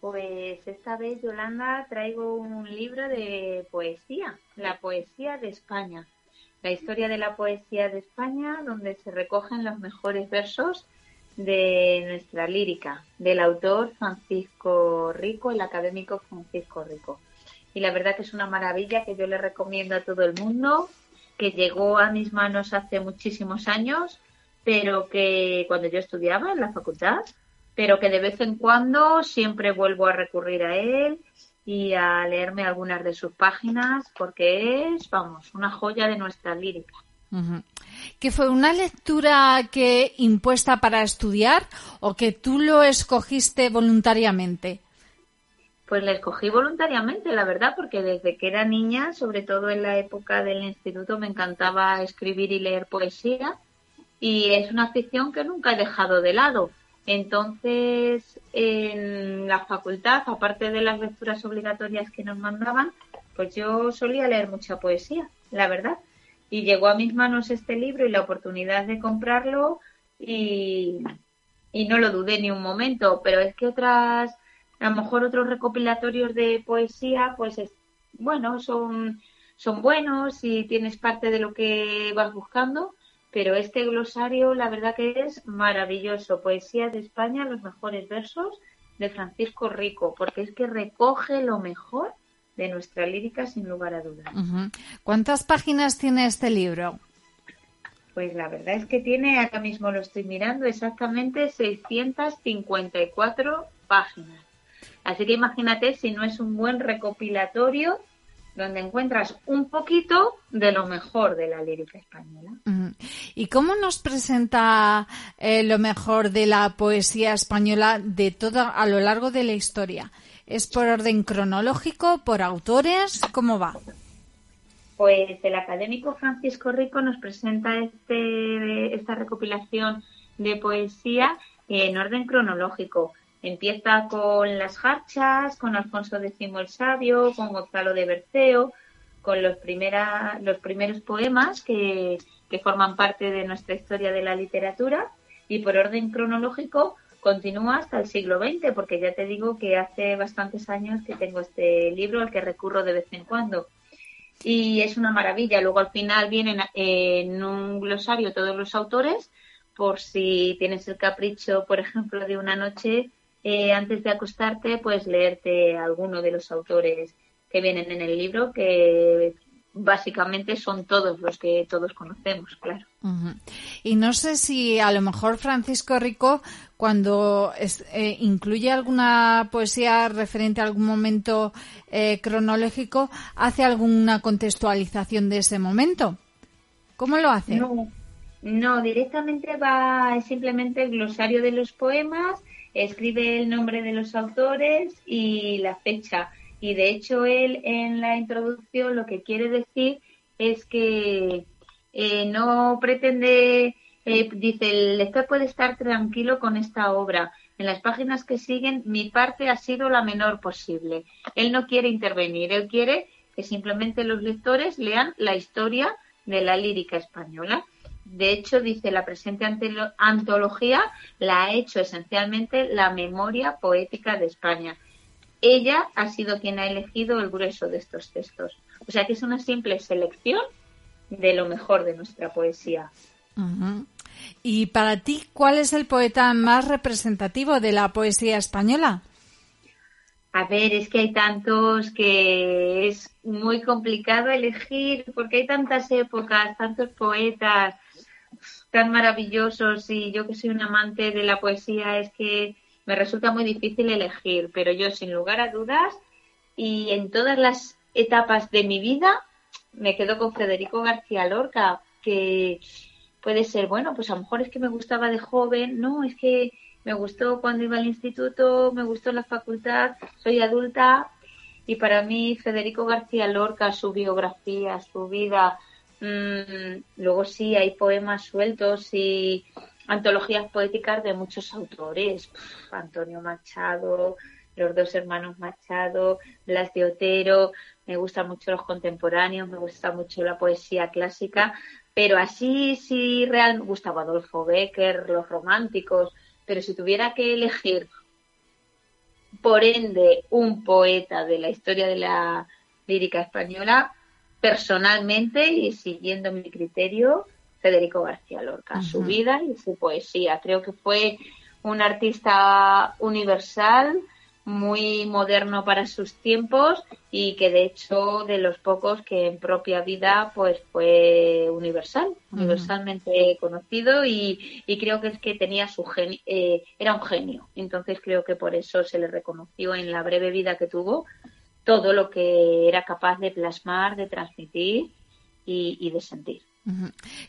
Pues esta vez, Yolanda, traigo un libro de poesía, la poesía de España. La historia de la poesía de España, donde se recogen los mejores versos de nuestra lírica, del autor Francisco Rico, el académico Francisco Rico. Y la verdad que es una maravilla que yo le recomiendo a todo el mundo, que llegó a mis manos hace muchísimos años, pero que cuando yo estudiaba en la facultad, pero que de vez en cuando siempre vuelvo a recurrir a él y a leerme algunas de sus páginas porque es, vamos, una joya de nuestra lírica. ¿Que fue una lectura que impuesta para estudiar o que tú lo escogiste voluntariamente? Pues la escogí voluntariamente, la verdad, porque desde que era niña, sobre todo en la época del instituto, me encantaba escribir y leer poesía y es una afición que nunca he dejado de lado. Entonces, en la facultad, aparte de las lecturas obligatorias que nos mandaban, pues yo solía leer mucha poesía, la verdad. Y llegó a mis manos este libro y la oportunidad de comprarlo y, y no lo dudé ni un momento, pero es que otras, a lo mejor otros recopilatorios de poesía, pues es, bueno, son, son buenos y tienes parte de lo que vas buscando, pero este glosario la verdad que es maravilloso. Poesía de España, los mejores versos de Francisco Rico, porque es que recoge lo mejor de nuestra lírica sin lugar a dudas. ¿Cuántas páginas tiene este libro? Pues la verdad es que tiene, acá mismo lo estoy mirando, exactamente 654 páginas. Así que imagínate si no es un buen recopilatorio donde encuentras un poquito de lo mejor de la lírica española. ¿Y cómo nos presenta eh, lo mejor de la poesía española de toda a lo largo de la historia? ¿Es por orden cronológico, por autores? ¿Cómo va? Pues el académico Francisco Rico nos presenta este, esta recopilación de poesía en orden cronológico. Empieza con las jarchas, con Alfonso X el Sabio, con Gonzalo de Berceo, con los, primera, los primeros poemas que, que forman parte de nuestra historia de la literatura y por orden cronológico continúa hasta el siglo XX, porque ya te digo que hace bastantes años que tengo este libro al que recurro de vez en cuando. Y es una maravilla. Luego al final vienen en un glosario todos los autores, por si tienes el capricho, por ejemplo, de una noche eh, antes de acostarte, pues leerte alguno de los autores que vienen en el libro, que básicamente son todos los que todos conocemos, claro. Y no sé si a lo mejor Francisco Rico, cuando eh, incluye alguna poesía referente a algún momento eh, cronológico, hace alguna contextualización de ese momento. ¿Cómo lo hace? No, no directamente va simplemente el glosario de los poemas, escribe el nombre de los autores y la fecha y de hecho él en la introducción lo que quiere decir es que eh, no pretende, eh, dice, el lector puede estar tranquilo con esta obra. En las páginas que siguen, mi parte ha sido la menor posible. Él no quiere intervenir, él quiere que simplemente los lectores lean la historia de la lírica española. De hecho, dice, la presente antología la ha hecho esencialmente la memoria poética de España ella ha sido quien ha elegido el grueso de estos textos. O sea que es una simple selección de lo mejor de nuestra poesía. Y para ti, ¿cuál es el poeta más representativo de la poesía española? A ver, es que hay tantos que es muy complicado elegir porque hay tantas épocas, tantos poetas tan maravillosos y yo que soy un amante de la poesía es que me resulta muy difícil elegir, pero yo sin lugar a dudas y en todas las etapas de mi vida me quedo con Federico García Lorca, que puede ser, bueno, pues a lo mejor es que me gustaba de joven, no, es que me gustó cuando iba al instituto, me gustó la facultad, soy adulta y para mí Federico García Lorca, su biografía, su vida, mmm, luego sí hay poemas sueltos y antologías poéticas de muchos autores, Antonio Machado, los dos hermanos Machado, Blas de Otero, me gustan mucho los contemporáneos, me gusta mucho la poesía clásica, pero así sí real me gustaba Adolfo Becker, los románticos, pero si tuviera que elegir por ende un poeta de la historia de la lírica española, personalmente y siguiendo mi criterio, Federico García Lorca, su vida y su poesía. Creo que fue un artista universal, muy moderno para sus tiempos y que de hecho de los pocos que en propia vida pues fue universal, universalmente conocido y, creo que es que tenía su genio, eh, era un genio. Entonces creo que por eso se le reconoció en la breve vida que tuvo todo lo que era capaz de plasmar, de transmitir y de sentir.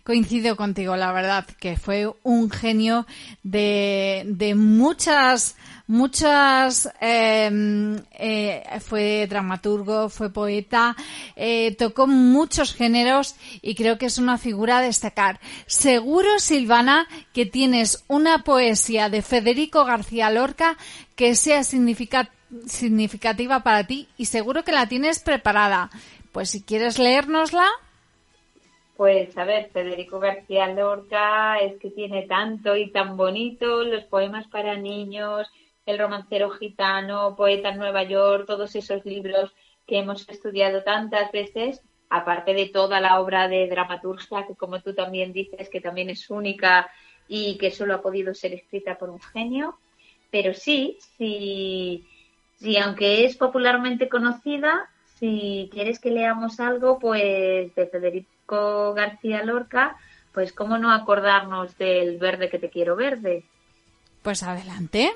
Coincido contigo, la verdad, que fue un genio de, de muchas, muchas, em, eh, fue dramaturgo, fue poeta, eh, tocó muchos géneros y creo que es una figura a destacar. Seguro, Silvana, que tienes una poesía de Federico García Lorca que sea significativa para ti y seguro que la tienes preparada. Pues si quieres leérnosla. Pues a ver, Federico García Lorca es que tiene tanto y tan bonito, los poemas para niños, El romancero gitano, Poeta en Nueva York, todos esos libros que hemos estudiado tantas veces, aparte de toda la obra de dramaturgia, que como tú también dices, que también es única y que solo ha podido ser escrita por un genio. Pero sí, sí, sí aunque es popularmente conocida, si quieres que leamos algo, pues de Federico García Lorca, pues cómo no acordarnos del verde que te quiero verde. Pues adelante.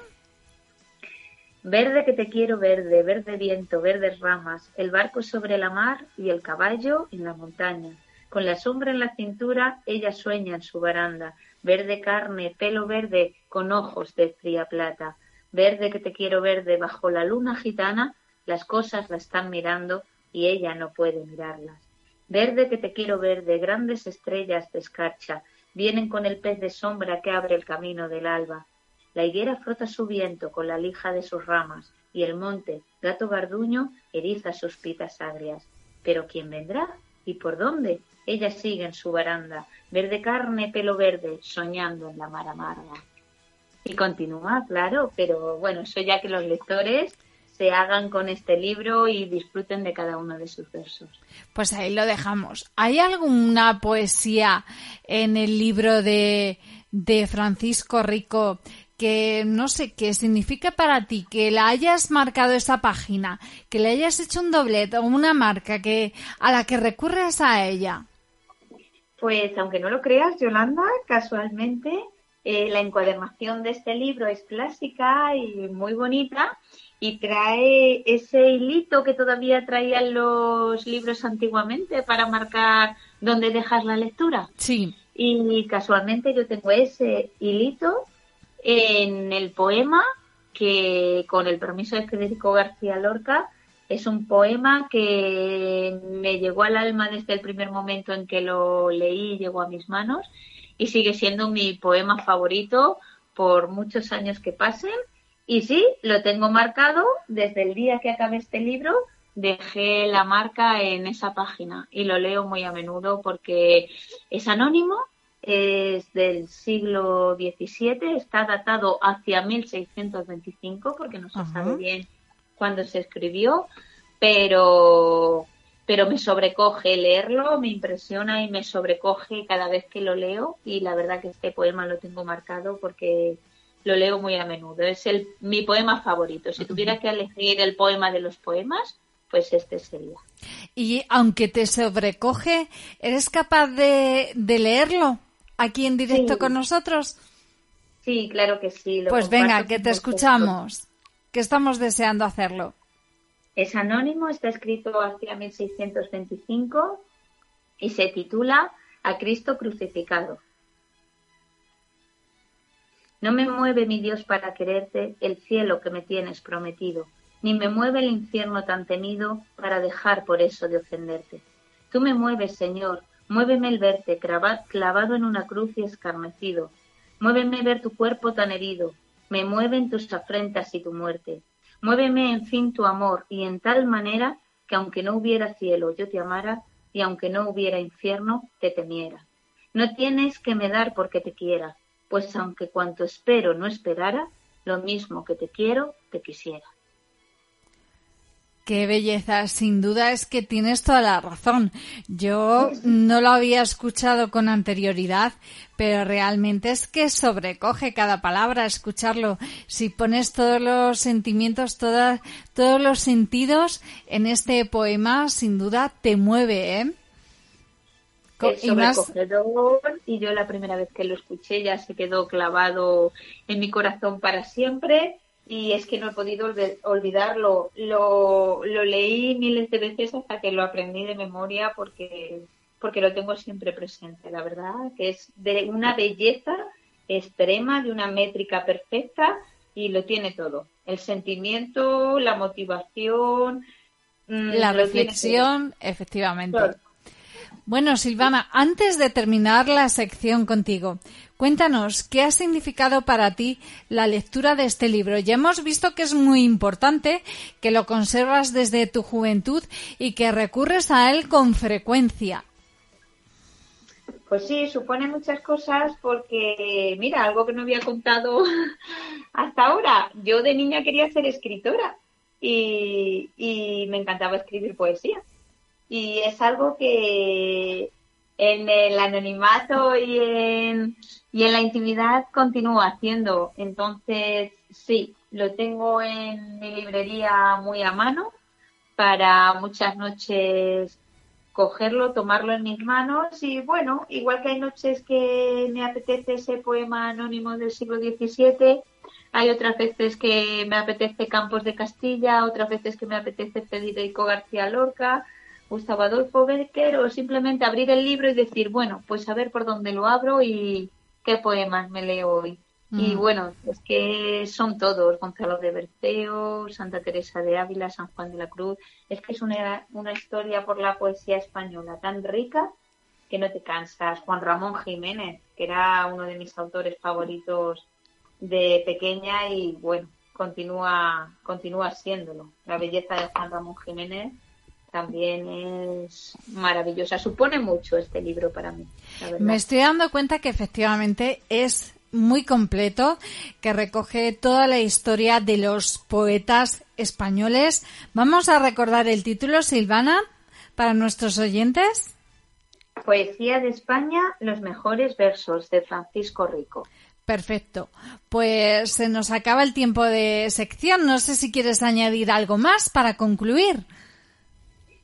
Verde que te quiero verde, verde viento, verdes ramas, el barco sobre la mar y el caballo en la montaña. Con la sombra en la cintura, ella sueña en su baranda. Verde carne, pelo verde, con ojos de fría plata. Verde que te quiero verde, bajo la luna gitana, las cosas la están mirando y ella no puede mirarlas. Verde que te quiero ver, de grandes estrellas de escarcha, vienen con el pez de sombra que abre el camino del alba. La higuera frota su viento con la lija de sus ramas, y el monte, gato garduño, eriza sus pitas agrias. Pero ¿quién vendrá? ¿Y por dónde? Ella sigue en su baranda, verde carne, pelo verde, soñando en la mar amarga. Y continúa, claro, pero bueno, eso ya que los lectores se hagan con este libro y disfruten de cada uno de sus versos. Pues ahí lo dejamos. ¿Hay alguna poesía en el libro de, de Francisco Rico que no sé qué significa para ti que la hayas marcado esa página, que le hayas hecho un doblete o una marca que a la que recurres a ella. Pues aunque no lo creas, Yolanda, casualmente eh, la encuadernación de este libro es clásica y muy bonita y trae ese hilito que todavía traían los libros antiguamente para marcar dónde dejas la lectura. Sí. Y casualmente yo tengo ese hilito en el poema que con el permiso de Federico García Lorca es un poema que me llegó al alma desde el primer momento en que lo leí y llegó a mis manos y sigue siendo mi poema favorito por muchos años que pasen. Y sí, lo tengo marcado desde el día que acabé este libro, dejé la marca en esa página y lo leo muy a menudo porque es anónimo, es del siglo XVII, está datado hacia 1625 porque no se sabe bien cuándo se escribió, pero pero me sobrecoge leerlo, me impresiona y me sobrecoge cada vez que lo leo y la verdad que este poema lo tengo marcado porque lo leo muy a menudo. Es el, mi poema favorito. Si tuviera que elegir el poema de los poemas, pues este sería. Y aunque te sobrecoge, ¿eres capaz de, leerlo aquí en directo con nosotros? Sí, claro que sí. pues venga, que te escuchamos, que estamos deseando hacerlo. Es anónimo, está escrito hacia 1625 y se titula A Cristo crucificado. No me mueve, mi Dios, para quererte el cielo que me tienes prometido, ni me mueve el infierno tan temido para dejar por eso de ofenderte. Tú me mueves, Señor, muéveme el verte clavado en una cruz y escarnecido. Muéveme ver tu cuerpo tan herido, me mueven tus afrentas y tu muerte. Muéveme, en fin, tu amor, y en tal manera que aunque no hubiera cielo yo te amara, y aunque no hubiera infierno te temiera. No tienes que me dar porque te quiera, pues aunque cuanto espero no esperara, lo mismo que te quiero, te quisiera. Qué belleza, sin duda es que tienes toda la razón. Yo no lo había escuchado con anterioridad, pero realmente es que sobrecoge cada palabra escucharlo. Si pones todos los sentimientos, todos los sentidos en este poema, sin duda te mueve, ¿eh? Es sobrecogedor y yo la primera vez que lo escuché ya se quedó clavado en mi corazón para siempre y es que no he podido olvidarlo. Lo, lo leí miles de veces hasta que lo aprendí de memoria porque, porque lo tengo siempre presente, la verdad, que es de una belleza extrema, de una métrica perfecta y lo tiene todo. El sentimiento, la motivación. Mm, la reflexión, efectivamente. Bueno, Silvana, antes de terminar la sección contigo, cuéntanos qué ha significado para ti la lectura de este libro. Ya hemos visto que es muy importante, que lo conservas desde tu juventud y que recurres a él con frecuencia. Pues sí, supone muchas cosas porque, mira, algo que no había contado hasta ahora. Yo de niña quería ser escritora y, y me encantaba escribir poesía y es algo que en el anonimato y en, y en la intimidad continúo haciendo. Entonces, sí, lo tengo en mi librería muy a mano para muchas noches cogerlo, tomarlo en mis manos y bueno, igual que hay noches que me apetece ese poema anónimo del siglo XVII, hay otras veces que me apetece Campos de Castilla, otras veces que me apetece Federico García Lorca, Gustavo Adolfo Becker o simplemente abrir el libro y decir, bueno, pues a ver por dónde lo abro y qué poemas me leo hoy. Y mm. bueno, es que son todos, Gonzalo de Berceo, Santa Teresa de Ávila, San Juan de la Cruz. Es que es una, una historia por la poesía española tan rica que no te cansas. Juan Ramón Jiménez, que era uno de mis autores favoritos de pequeña y bueno, continúa, continúa siéndolo. La belleza de Juan Ramón Jiménez también es maravillosa. Supone mucho este libro para mí. Me estoy dando cuenta que efectivamente es muy completo, que recoge toda la historia de los poetas españoles. Vamos a recordar el título, Silvana, para nuestros oyentes. Poesía de España, los mejores versos de Francisco Rico. Perfecto. Pues se nos acaba el tiempo de sección. No sé si quieres añadir algo más para concluir.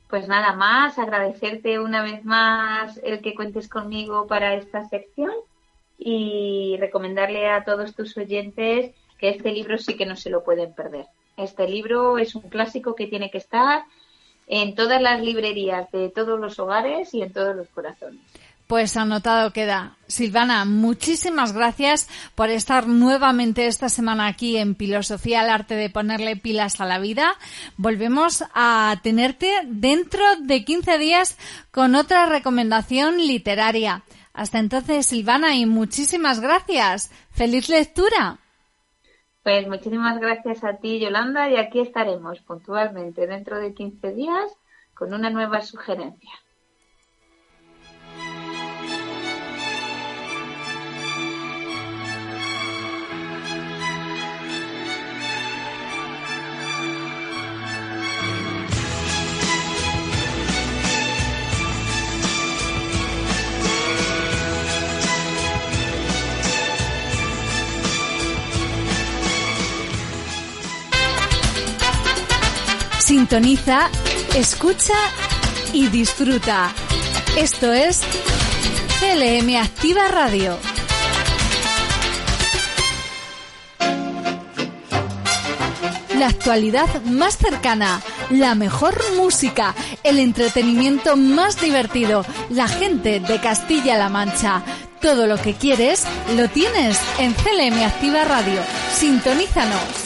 Pues nada más, agradecerte una vez más el que cuentes conmigo para esta sección y recomendarle a todos tus oyentes que este libro sí que no se lo pueden perder. Este libro es un clásico que tiene que estar en todas las librerías de todos los hogares y en todos los corazones. Pues anotado queda. Silvana, muchísimas gracias por estar nuevamente esta semana aquí en Filosofía, el arte de ponerle pilas a la vida. Volvemos a tenerte dentro de 15 días con otra recomendación literaria. Hasta entonces, Silvana, y muchísimas gracias. ¡Feliz lectura! Pues muchísimas gracias a ti, Yolanda, y aquí estaremos puntualmente dentro de 15 días con una nueva sugerencia. Sintoniza, escucha y disfruta. Esto es CLM Activa Radio. La actualidad más cercana, la mejor música, el entretenimiento más divertido, la gente de Castilla-La Mancha. Todo lo que quieres lo tienes en CLM Activa Radio. Sintonízanos.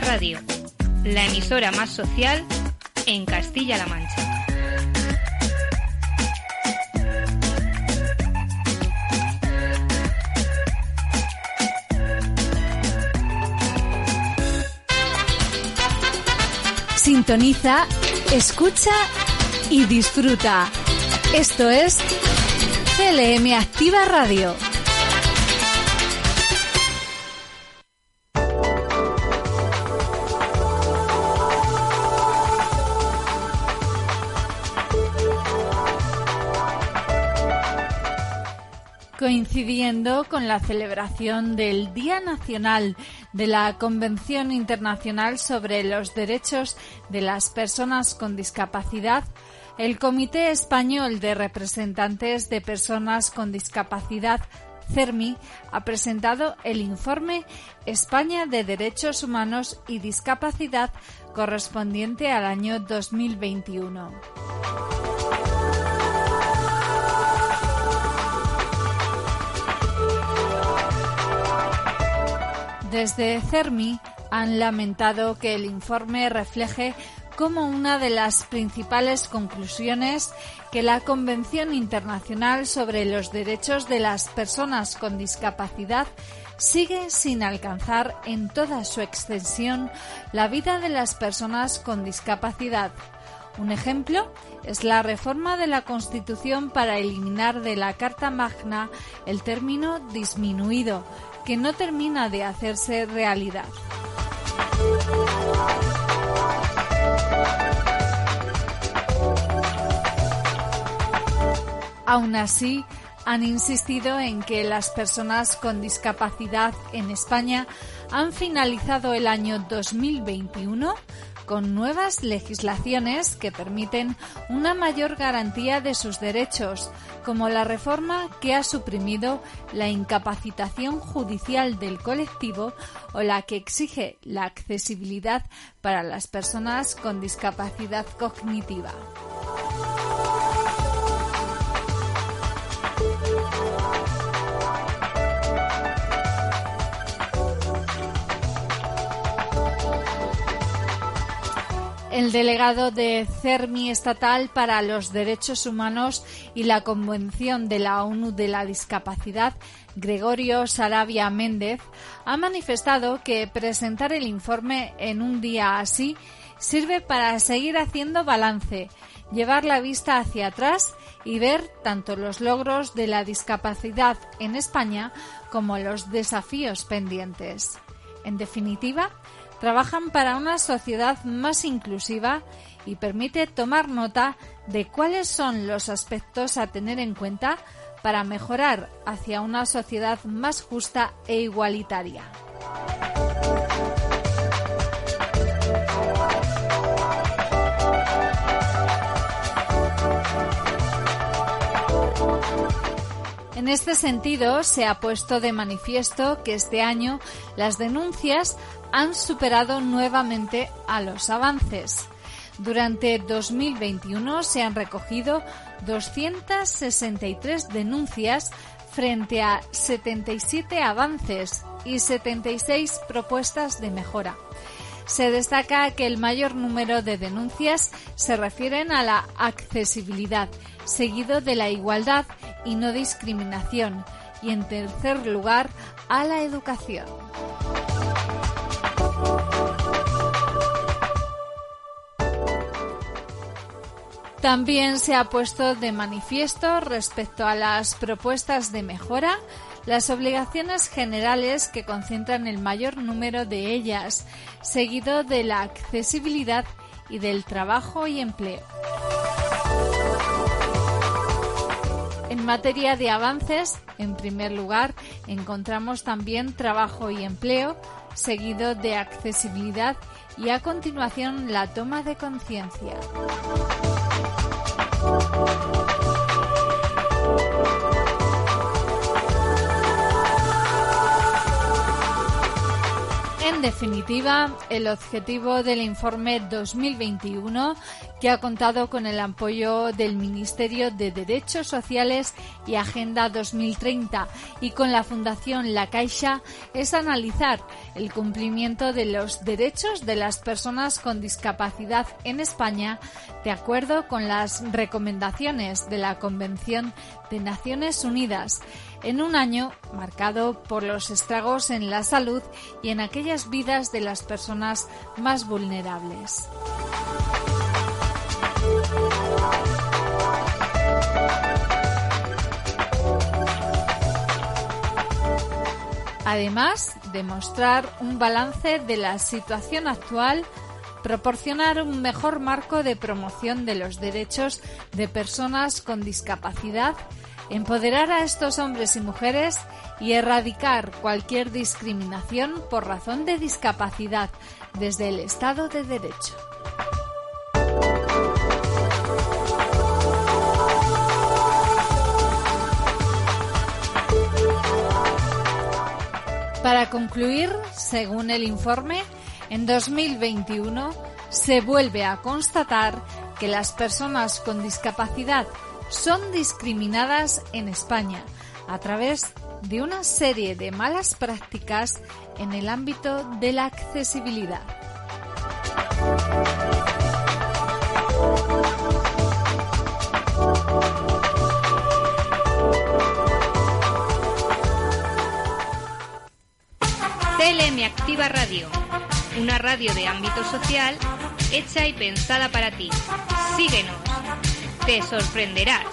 Radio, la emisora más social en Castilla-La Mancha. Sintoniza, escucha y disfruta. Esto es CLM Activa Radio. Coincidiendo con la celebración del Día Nacional de la Convención Internacional sobre los Derechos de las Personas con Discapacidad, el Comité Español de Representantes de Personas con Discapacidad CERMI ha presentado el informe España de Derechos Humanos y Discapacidad correspondiente al año 2021. Desde CERMI han lamentado que el informe refleje como una de las principales conclusiones que la Convención Internacional sobre los Derechos de las Personas con Discapacidad sigue sin alcanzar en toda su extensión la vida de las personas con discapacidad. Un ejemplo es la reforma de la Constitución para eliminar de la Carta Magna el término disminuido, que no termina de hacerse realidad. Aún así, han insistido en que las personas con discapacidad en España han finalizado el año 2021 con nuevas legislaciones que permiten una mayor garantía de sus derechos, como la reforma que ha suprimido la incapacitación judicial del colectivo o la que exige la accesibilidad para las personas con discapacidad cognitiva. El delegado de CERMI estatal para los derechos humanos y la Convención de la ONU de la Discapacidad, Gregorio Sarabia Méndez, ha manifestado que presentar el informe en un día así sirve para seguir haciendo balance, llevar la vista hacia atrás y ver tanto los logros de la discapacidad en España como los desafíos pendientes. En definitiva, trabajan para una sociedad más inclusiva y permite tomar nota de cuáles son los aspectos a tener en cuenta para mejorar hacia una sociedad más justa e igualitaria. En este sentido, se ha puesto de manifiesto que este año las denuncias han superado nuevamente a los avances. Durante 2021 se han recogido 263 denuncias frente a 77 avances y 76 propuestas de mejora. Se destaca que el mayor número de denuncias se refieren a la accesibilidad, seguido de la igualdad y no discriminación, y en tercer lugar a la educación. También se ha puesto de manifiesto respecto a las propuestas de mejora las obligaciones generales que concentran el mayor número de ellas, seguido de la accesibilidad y del trabajo y empleo. En materia de avances, en primer lugar, encontramos también trabajo y empleo, seguido de accesibilidad y a continuación la toma de conciencia. Thank you. En definitiva, el objetivo del informe 2021, que ha contado con el apoyo del Ministerio de Derechos Sociales y Agenda 2030 y con la Fundación La Caixa, es analizar el cumplimiento de los derechos de las personas con discapacidad en España de acuerdo con las recomendaciones de la Convención de Naciones Unidas en un año marcado por los estragos en la salud y en aquellas vidas de las personas más vulnerables. Además de mostrar un balance de la situación actual, proporcionar un mejor marco de promoción de los derechos de personas con discapacidad empoderar a estos hombres y mujeres y erradicar cualquier discriminación por razón de discapacidad desde el Estado de Derecho. Para concluir, según el informe, en 2021 se vuelve a constatar que las personas con discapacidad son discriminadas en España a través de una serie de malas prácticas en el ámbito de la accesibilidad. CLM Activa Radio, una radio de ámbito social hecha y pensada para ti. Síguenos te sorprenderás.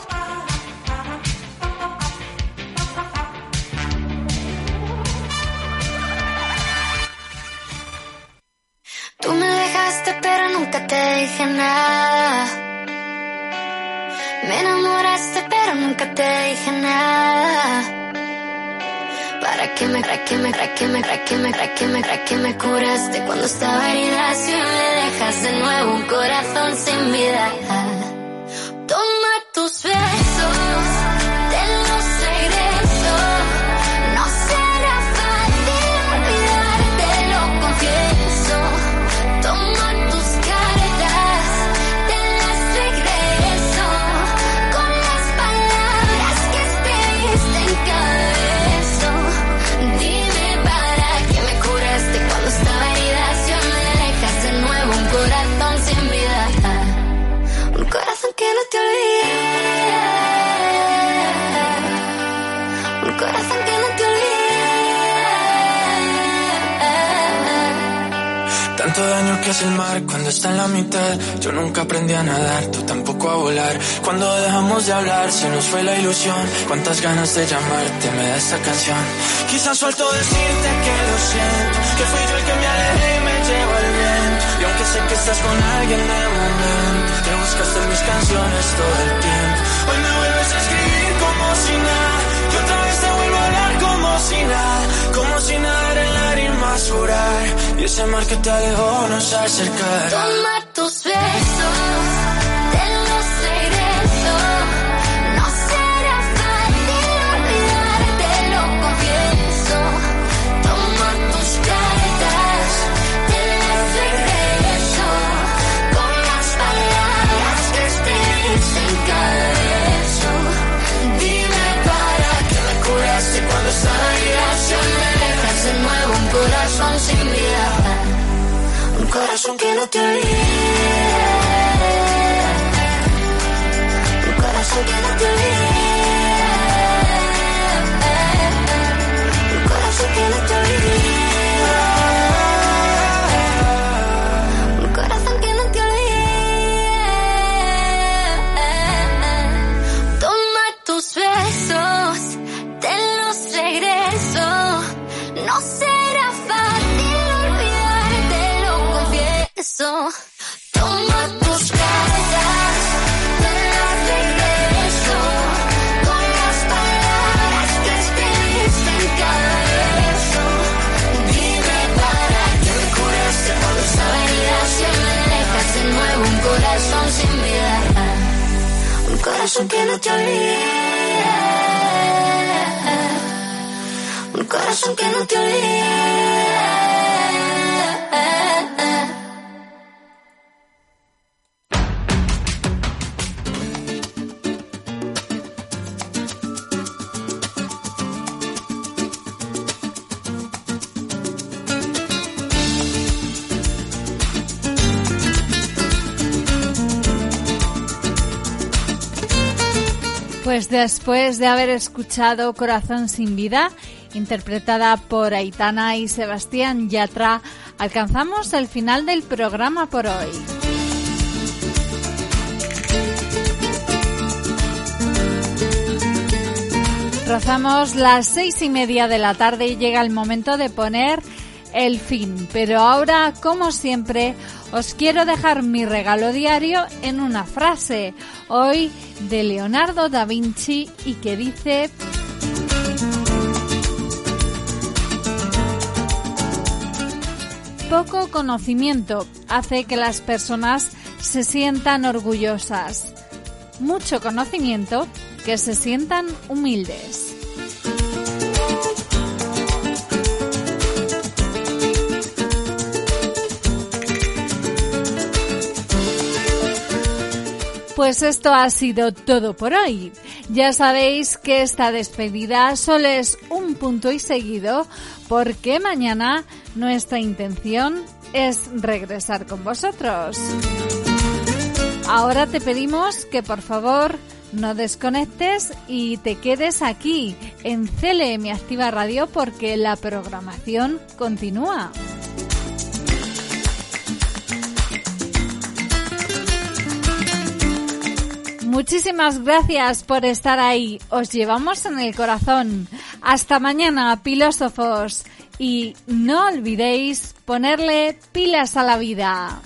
Tú me dejaste pero nunca te dije nada. Me enamoraste pero nunca te dije nada. Para que me, para que me, para que me, para que me, para que me, para que me curaste cuando estaba herida si me dejas de nuevo un corazón sin vida. Toma tus besos, cuando está en la mitad. Yo nunca aprendí a nadar, tú tampoco a volar. Cuando dejamos de hablar, se nos fue la ilusión. Cuántas ganas de llamarte me da esta canción. Quizás suelto decirte que lo siento, que fui yo el que me alejé y me llevo el viento. Y aunque sé que estás con alguien de momento, te buscaste en mis canciones todo el tiempo. Hoy me vuelves a escribir como si nada, si nada, como si nadar en lágrimas jurar. Y ese mar que te alejó nos acerca. Toma tus besos, corazón que no te olvide. Un corazón que no te olvide. Corazón que no te olvide. Un corazón que no te olvide. Pues después de haber escuchado Corazón sin vida, interpretada por Aitana y Sebastián Yatra, alcanzamos el final del programa por hoy. Rozamos las seis y media de la tarde y llega el momento de poner el fin. Pero ahora, como siempre, os quiero dejar mi regalo diario en una frase. Hoy de Leonardo da Vinci y que dice... Poco conocimiento hace que las personas se sientan orgullosas. Mucho conocimiento que se sientan humildes. Pues esto ha sido todo por hoy. Ya sabéis que esta despedida solo es un punto y seguido porque mañana nuestra intención es regresar con vosotros. Ahora te pedimos que por favor no desconectes y te quedes aquí en CLM Activa Radio porque la programación continúa. Muchísimas gracias por estar ahí. Os llevamos en el corazón. Hasta mañana, filósofos. Y no olvidéis ponerle pilas a la vida.